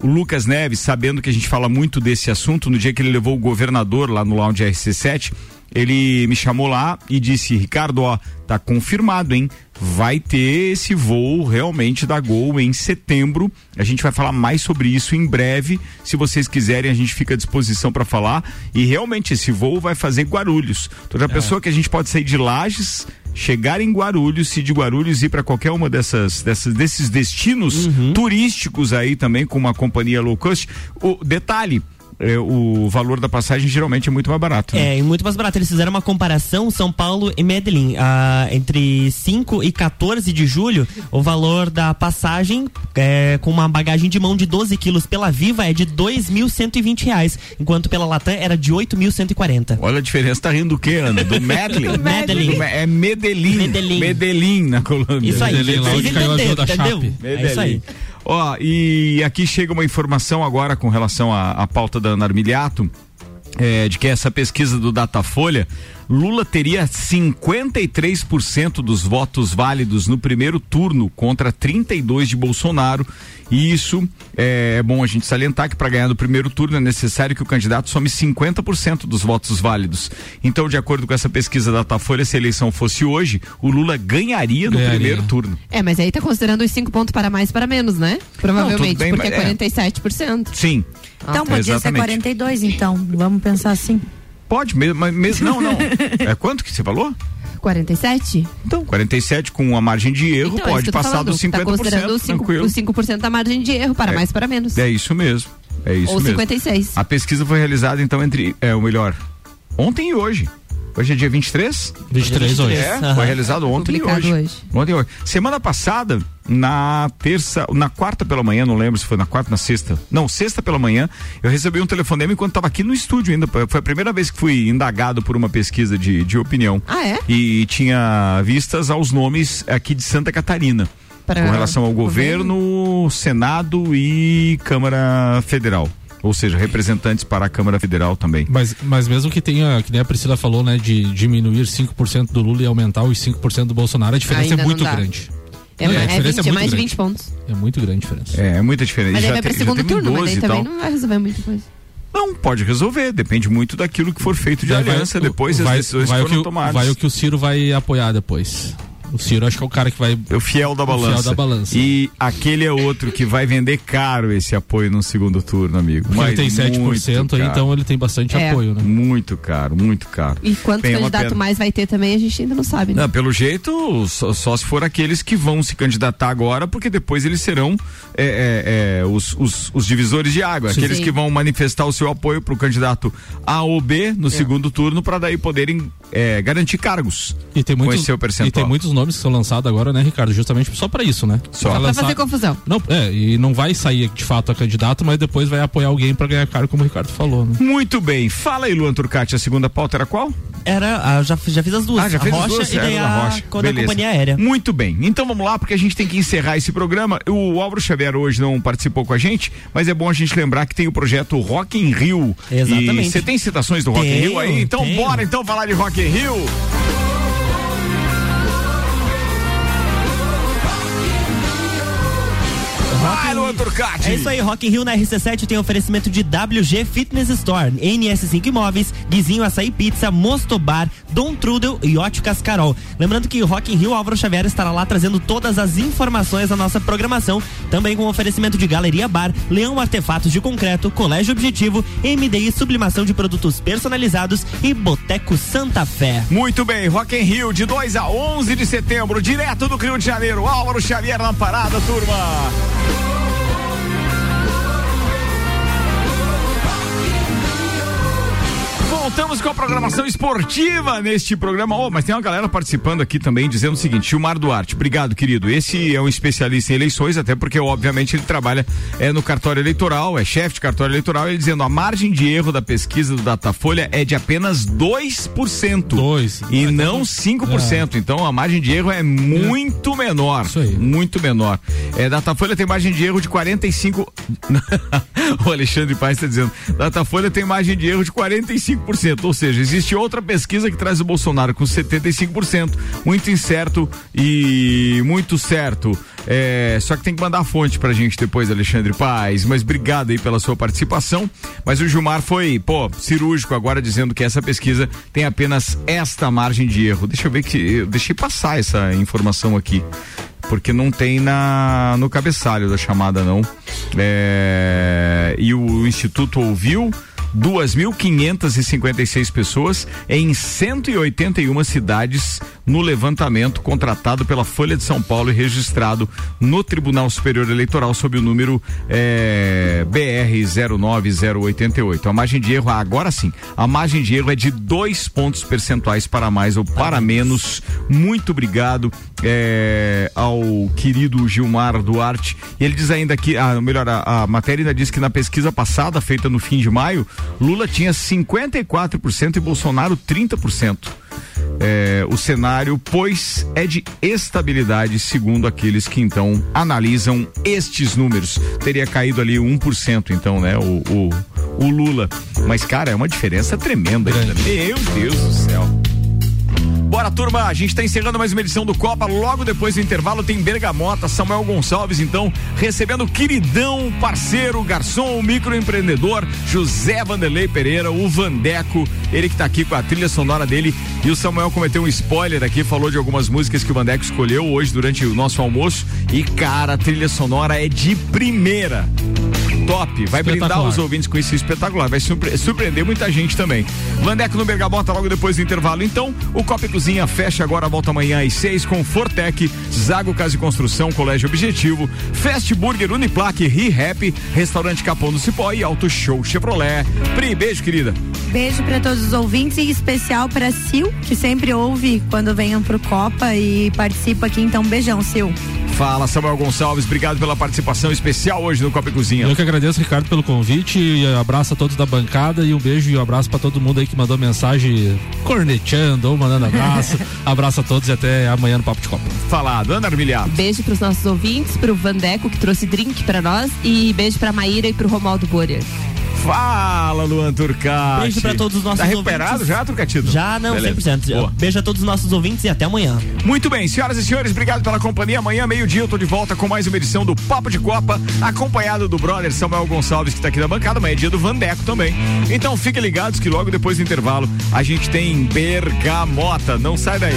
[SPEAKER 2] o Lucas Neves, sabendo que a gente fala muito desse assunto, no dia que ele levou o governador lá no lounge RC7, ele me chamou lá e disse: Ricardo, ó, tá confirmado, hein? Vai ter esse voo realmente da Gol em setembro. A gente vai falar mais sobre isso em breve. Se vocês quiserem, a gente fica à disposição para falar. E realmente esse voo vai fazer Guarulhos. Então já pensou que a gente pode sair de Lages, chegar em Guarulhos, se de Guarulhos ir para qualquer uma dessas, dessas desses destinos turísticos aí também com uma companhia low cost. O detalhe, é, o valor da passagem geralmente é muito mais barato. né?
[SPEAKER 5] É, e muito mais barato. Eles fizeram uma comparação São Paulo e Medellín. Ah, entre 5 e 14 de julho, o valor da passagem é, com uma bagagem de mão de 12 quilos pela Viva é de 2.120 reais, enquanto pela Latam era de 8.140.
[SPEAKER 2] Olha a diferença, tá rindo do quê, Ana? Do Medellín?
[SPEAKER 5] Do Medellín.
[SPEAKER 2] Do É Medellín.
[SPEAKER 5] Medellín.
[SPEAKER 2] Medellín na Colômbia.
[SPEAKER 5] Isso aí,
[SPEAKER 6] Medellín, lá onde caiu avião da Chape.
[SPEAKER 5] entendeu? É isso aí.
[SPEAKER 2] Ó, e aqui chega uma informação agora com relação à, pauta da Ana Armiliato, é, de que essa pesquisa do Datafolha, Lula teria 53% dos votos válidos no primeiro turno contra 32 de Bolsonaro. E isso é, é bom a gente salientar que para ganhar no primeiro turno é necessário que o candidato some 50% dos votos válidos. Então, de acordo com essa pesquisa da Datafolha, se a eleição fosse hoje, o Lula ganharia no
[SPEAKER 6] Ganharia.
[SPEAKER 2] primeiro turno.
[SPEAKER 7] É, mas aí tá considerando os 5 pontos para mais para menos, né? Provavelmente,
[SPEAKER 2] tudo bem,
[SPEAKER 7] porque é
[SPEAKER 2] é.
[SPEAKER 7] 47%.
[SPEAKER 2] Sim.
[SPEAKER 8] Então podia ser
[SPEAKER 2] Exatamente.
[SPEAKER 8] 42, então. Vamos pensar assim.
[SPEAKER 2] Pode, mesmo, mas mesmo, não, não. É quanto que você falou?
[SPEAKER 7] 47?
[SPEAKER 2] Então, 47 com a margem de erro
[SPEAKER 7] Então, é
[SPEAKER 2] pode passar
[SPEAKER 7] falando.
[SPEAKER 2] dos
[SPEAKER 7] Tá
[SPEAKER 2] 50%,
[SPEAKER 7] considerando os 5%,
[SPEAKER 2] tranquilo.
[SPEAKER 7] os 5% da margem de erro, para
[SPEAKER 2] É.
[SPEAKER 7] mais para menos.
[SPEAKER 2] É isso mesmo. É isso
[SPEAKER 7] Ou
[SPEAKER 2] mesmo.
[SPEAKER 7] 56.
[SPEAKER 2] A pesquisa foi realizada então entre, é o melhor, ontem e hoje. Hoje é dia 23?
[SPEAKER 6] 23 hoje.
[SPEAKER 2] É, foi realizado ontem e hoje.
[SPEAKER 7] hoje.
[SPEAKER 2] Ontem e hoje. Semana passada, na terça, na quarta pela manhã, não lembro se foi na quarta, na sexta. Não, sexta pela manhã, eu recebi um telefonema enquanto estava aqui no estúdio ainda. Foi a primeira vez que fui indagado por uma pesquisa de, de opinião.
[SPEAKER 7] Ah, é?
[SPEAKER 2] E tinha vistas aos nomes aqui de Santa Catarina.
[SPEAKER 7] Pra-
[SPEAKER 2] com relação ao governo, Senado e Câmara Federal. Ou seja, representantes para a Câmara Federal também.
[SPEAKER 6] Mas, mas mesmo que tenha, que nem a Priscila falou, né, de diminuir 5% do Lula e aumentar os 5% do Bolsonaro, a diferença
[SPEAKER 7] Ainda
[SPEAKER 6] é
[SPEAKER 7] não
[SPEAKER 6] muito
[SPEAKER 7] dá.
[SPEAKER 6] grande.
[SPEAKER 7] É,
[SPEAKER 6] Não, a
[SPEAKER 7] é,
[SPEAKER 6] diferença
[SPEAKER 7] 20,
[SPEAKER 6] é
[SPEAKER 7] é
[SPEAKER 6] muito
[SPEAKER 7] mais de
[SPEAKER 6] grande.
[SPEAKER 7] 20 pontos.
[SPEAKER 6] É muito grande a diferença.
[SPEAKER 2] É, é muita diferença.
[SPEAKER 7] Mas aí
[SPEAKER 2] Já
[SPEAKER 7] vai para segundo turno, mas
[SPEAKER 2] 12
[SPEAKER 7] aí também não vai resolver muita coisa.
[SPEAKER 2] Não, pode resolver, depende muito daquilo que for feito de
[SPEAKER 6] vai
[SPEAKER 2] aliança depois e as
[SPEAKER 6] vai,
[SPEAKER 2] decisões
[SPEAKER 6] vai
[SPEAKER 2] que
[SPEAKER 6] o
[SPEAKER 2] foram
[SPEAKER 6] que,
[SPEAKER 2] tomadas.
[SPEAKER 6] vai o que o Ciro vai apoiar depois. O Ciro acho que é o cara que vai.
[SPEAKER 2] É o fiel da
[SPEAKER 6] O fiel
[SPEAKER 2] balança.
[SPEAKER 6] da balança.
[SPEAKER 2] E aquele é outro que vai vender caro esse apoio no segundo turno, amigo.
[SPEAKER 6] Porque ele
[SPEAKER 2] Mas
[SPEAKER 6] tem 7%,
[SPEAKER 2] muito
[SPEAKER 6] aí, então ele tem bastante
[SPEAKER 7] É.
[SPEAKER 6] apoio, né?
[SPEAKER 2] Muito caro, muito caro.
[SPEAKER 7] E quanto
[SPEAKER 2] Bem, é
[SPEAKER 7] candidato mais vai ter também, a gente ainda não sabe, né?
[SPEAKER 2] Não, pelo jeito, só, só se for aqueles que vão se candidatar agora, porque depois eles serão é, é, é, os, os, os divisores de água.
[SPEAKER 6] Sim.
[SPEAKER 2] Aqueles
[SPEAKER 7] Sim.
[SPEAKER 2] que vão manifestar o seu apoio para o candidato A ou B
[SPEAKER 6] É.
[SPEAKER 2] no segundo turno, para daí poderem é, garantir cargos.
[SPEAKER 6] E tem
[SPEAKER 2] com
[SPEAKER 6] muitos,
[SPEAKER 2] esse seu
[SPEAKER 6] e
[SPEAKER 2] percentual.
[SPEAKER 6] tem muitos nomes que são lançados agora, né, Ricardo? Justamente só pra isso, né?
[SPEAKER 2] Só.
[SPEAKER 7] Pra
[SPEAKER 6] lançar-
[SPEAKER 7] fazer confusão.
[SPEAKER 6] Não, é, e não vai sair de fato a candidato, mas depois vai apoiar alguém pra ganhar cargo, como o Ricardo falou, né?
[SPEAKER 2] Muito bem. Fala aí, Luan Turcati, a segunda pauta era qual?
[SPEAKER 5] Era, ah, já, já fiz as duas.
[SPEAKER 2] Ah, já
[SPEAKER 5] a
[SPEAKER 2] fez as
[SPEAKER 5] Rocha
[SPEAKER 2] duas?
[SPEAKER 5] e daí
[SPEAKER 2] da
[SPEAKER 5] a,
[SPEAKER 2] Rocha.
[SPEAKER 5] quando a
[SPEAKER 2] Beleza.
[SPEAKER 5] companhia aérea.
[SPEAKER 2] Muito bem. Então vamos lá, porque a gente tem que encerrar esse programa. O Álvaro Xavier hoje não participou com a gente, mas é bom a gente lembrar que tem o projeto Rock in Rio.
[SPEAKER 5] Exatamente.
[SPEAKER 2] Você tem citações do Rock in
[SPEAKER 5] Tenho,
[SPEAKER 2] Rio aí? Então
[SPEAKER 5] tenho.
[SPEAKER 2] bora então falar de Rock in Rio. Luan Turcati.
[SPEAKER 5] É isso aí, Rock in Rio na RC7 tem oferecimento de WG Fitness Store, NS5 Imóveis, Guizinho Açaí Pizza, Mostobar, Dom Trudel e Óticas Carol. Lembrando que Rock in Rio Álvaro Xavier estará lá trazendo todas as informações da nossa programação, também com oferecimento de Galeria Bar, Leão Artefatos de Concreto, Colégio Objetivo, MDI Sublimação de Produtos Personalizados e Boteco Santa Fé.
[SPEAKER 2] Muito bem, Rock in Rio de 2 a 11 de setembro, direto do Rio de Janeiro. Álvaro Xavier na parada, turma. Voltamos com a programação esportiva neste programa. Oh, mas tem uma galera participando aqui também dizendo o seguinte: Gilmar Duarte, obrigado, querido. Esse é um especialista em eleições, até porque, obviamente, ele trabalha é, no cartório eleitoral, é chefe de cartório eleitoral. Ele dizendo a margem de erro da pesquisa do Datafolha é de apenas 2%.
[SPEAKER 6] 2.
[SPEAKER 2] E não 5%. Então a margem de erro é muito menor.
[SPEAKER 6] Isso aí.
[SPEAKER 2] Muito menor. É, Datafolha tem margem de erro de 45. o Alexandre Paes está dizendo. Datafolha tem margem de erro de 45% 75%. Ou seja, existe outra pesquisa que traz o Bolsonaro com 75%, muito incerto e muito certo. É, só que tem que mandar a fonte pra gente depois, Alexandre Paz. Mas obrigado aí pela sua participação. Mas o Gilmar foi, pô, cirúrgico agora dizendo que essa pesquisa tem apenas esta margem de erro. Deixa eu ver que eu deixei passar essa informação aqui porque não tem na no cabeçalho da chamada não. É, e o instituto ouviu 2.556 pessoas em 181 cidades no levantamento contratado pela Folha de São Paulo e registrado no Tribunal Superior Eleitoral sob o número é, BR 09088. A margem de erro, agora sim, a margem de erro é de dois pontos percentuais para mais ou para menos. Muito obrigado é, ao querido Gilmar Duarte. E ele diz ainda que, ah, melhor, a, a matéria ainda diz que na pesquisa passada, feita no fim de maio, Lula tinha 54% e Bolsonaro 30%. É, o cenário, pois, é de estabilidade, segundo aqueles que então analisam estes números. Teria caído ali 1%, então, né? O, o, o Lula. Mas, cara, é uma diferença tremenda ainda. Meu Deus do céu. Bora, turma, a gente está encerrando mais uma edição do Copa. Logo depois do intervalo tem Bergamota, Samuel Gonçalves, então, recebendo o queridão, parceiro, garçom, microempreendedor, José Vanderlei Pereira, o Vandeco, ele que está aqui com a trilha sonora dele. E o Samuel cometeu um spoiler aqui, falou de algumas músicas que o Vandeco escolheu hoje durante o nosso almoço. E, cara, a trilha sonora é de primeira top. Vai brindar os ouvintes com isso espetacular. Vai surpre surpreender muita gente também. Vandeco no Bergamota logo depois do intervalo. Então, o Copa e Cozinha fecha agora, volta amanhã às seis com Fortec, Zago Casa e Construção, Colégio Objetivo, Fast Burger, Uniplaque, ReHap, Restaurante Capão do Cipó e Auto Show Chevrolet. Pri, beijo, querida.
[SPEAKER 8] Beijo para todos os ouvintes e em especial para Sil, que sempre ouve quando venham pro Copa e participa aqui. Então, beijão, Sil.
[SPEAKER 2] Fala, Samuel Gonçalves, obrigado pela participação especial hoje no Copa e Cozinha.
[SPEAKER 6] Eu que agradeço, Ricardo, pelo convite e abraço a todos da bancada e um beijo e um abraço para todo mundo aí que mandou mensagem cornetando ou mandando abraço. abraço a todos e até amanhã no Papo de Copa.
[SPEAKER 2] Falado, Ana Armiliato.
[SPEAKER 7] Beijo pros nossos ouvintes, pro Vandeco que trouxe drink para nós e beijo pra Maíra e pro Romaldo Borer.
[SPEAKER 2] Fala, Luan Turcati.
[SPEAKER 5] Beijo pra todos os nossos
[SPEAKER 2] Tá recuperado
[SPEAKER 5] ouvintes.
[SPEAKER 2] já, Turcatito?
[SPEAKER 5] Já, não,
[SPEAKER 2] Beleza.
[SPEAKER 5] 100%.
[SPEAKER 2] Boa.
[SPEAKER 5] Beijo a todos os nossos ouvintes e até amanhã.
[SPEAKER 2] Muito bem, senhoras e senhores, obrigado pela companhia. Amanhã, meio-dia, eu tô de volta com mais uma edição do Papo de Copa, acompanhado do brother Samuel Gonçalves, que tá aqui na bancada, mas é dia do Vandeco também. Então fiquem ligados que logo depois do intervalo a gente tem Bergamota. Não sai daí.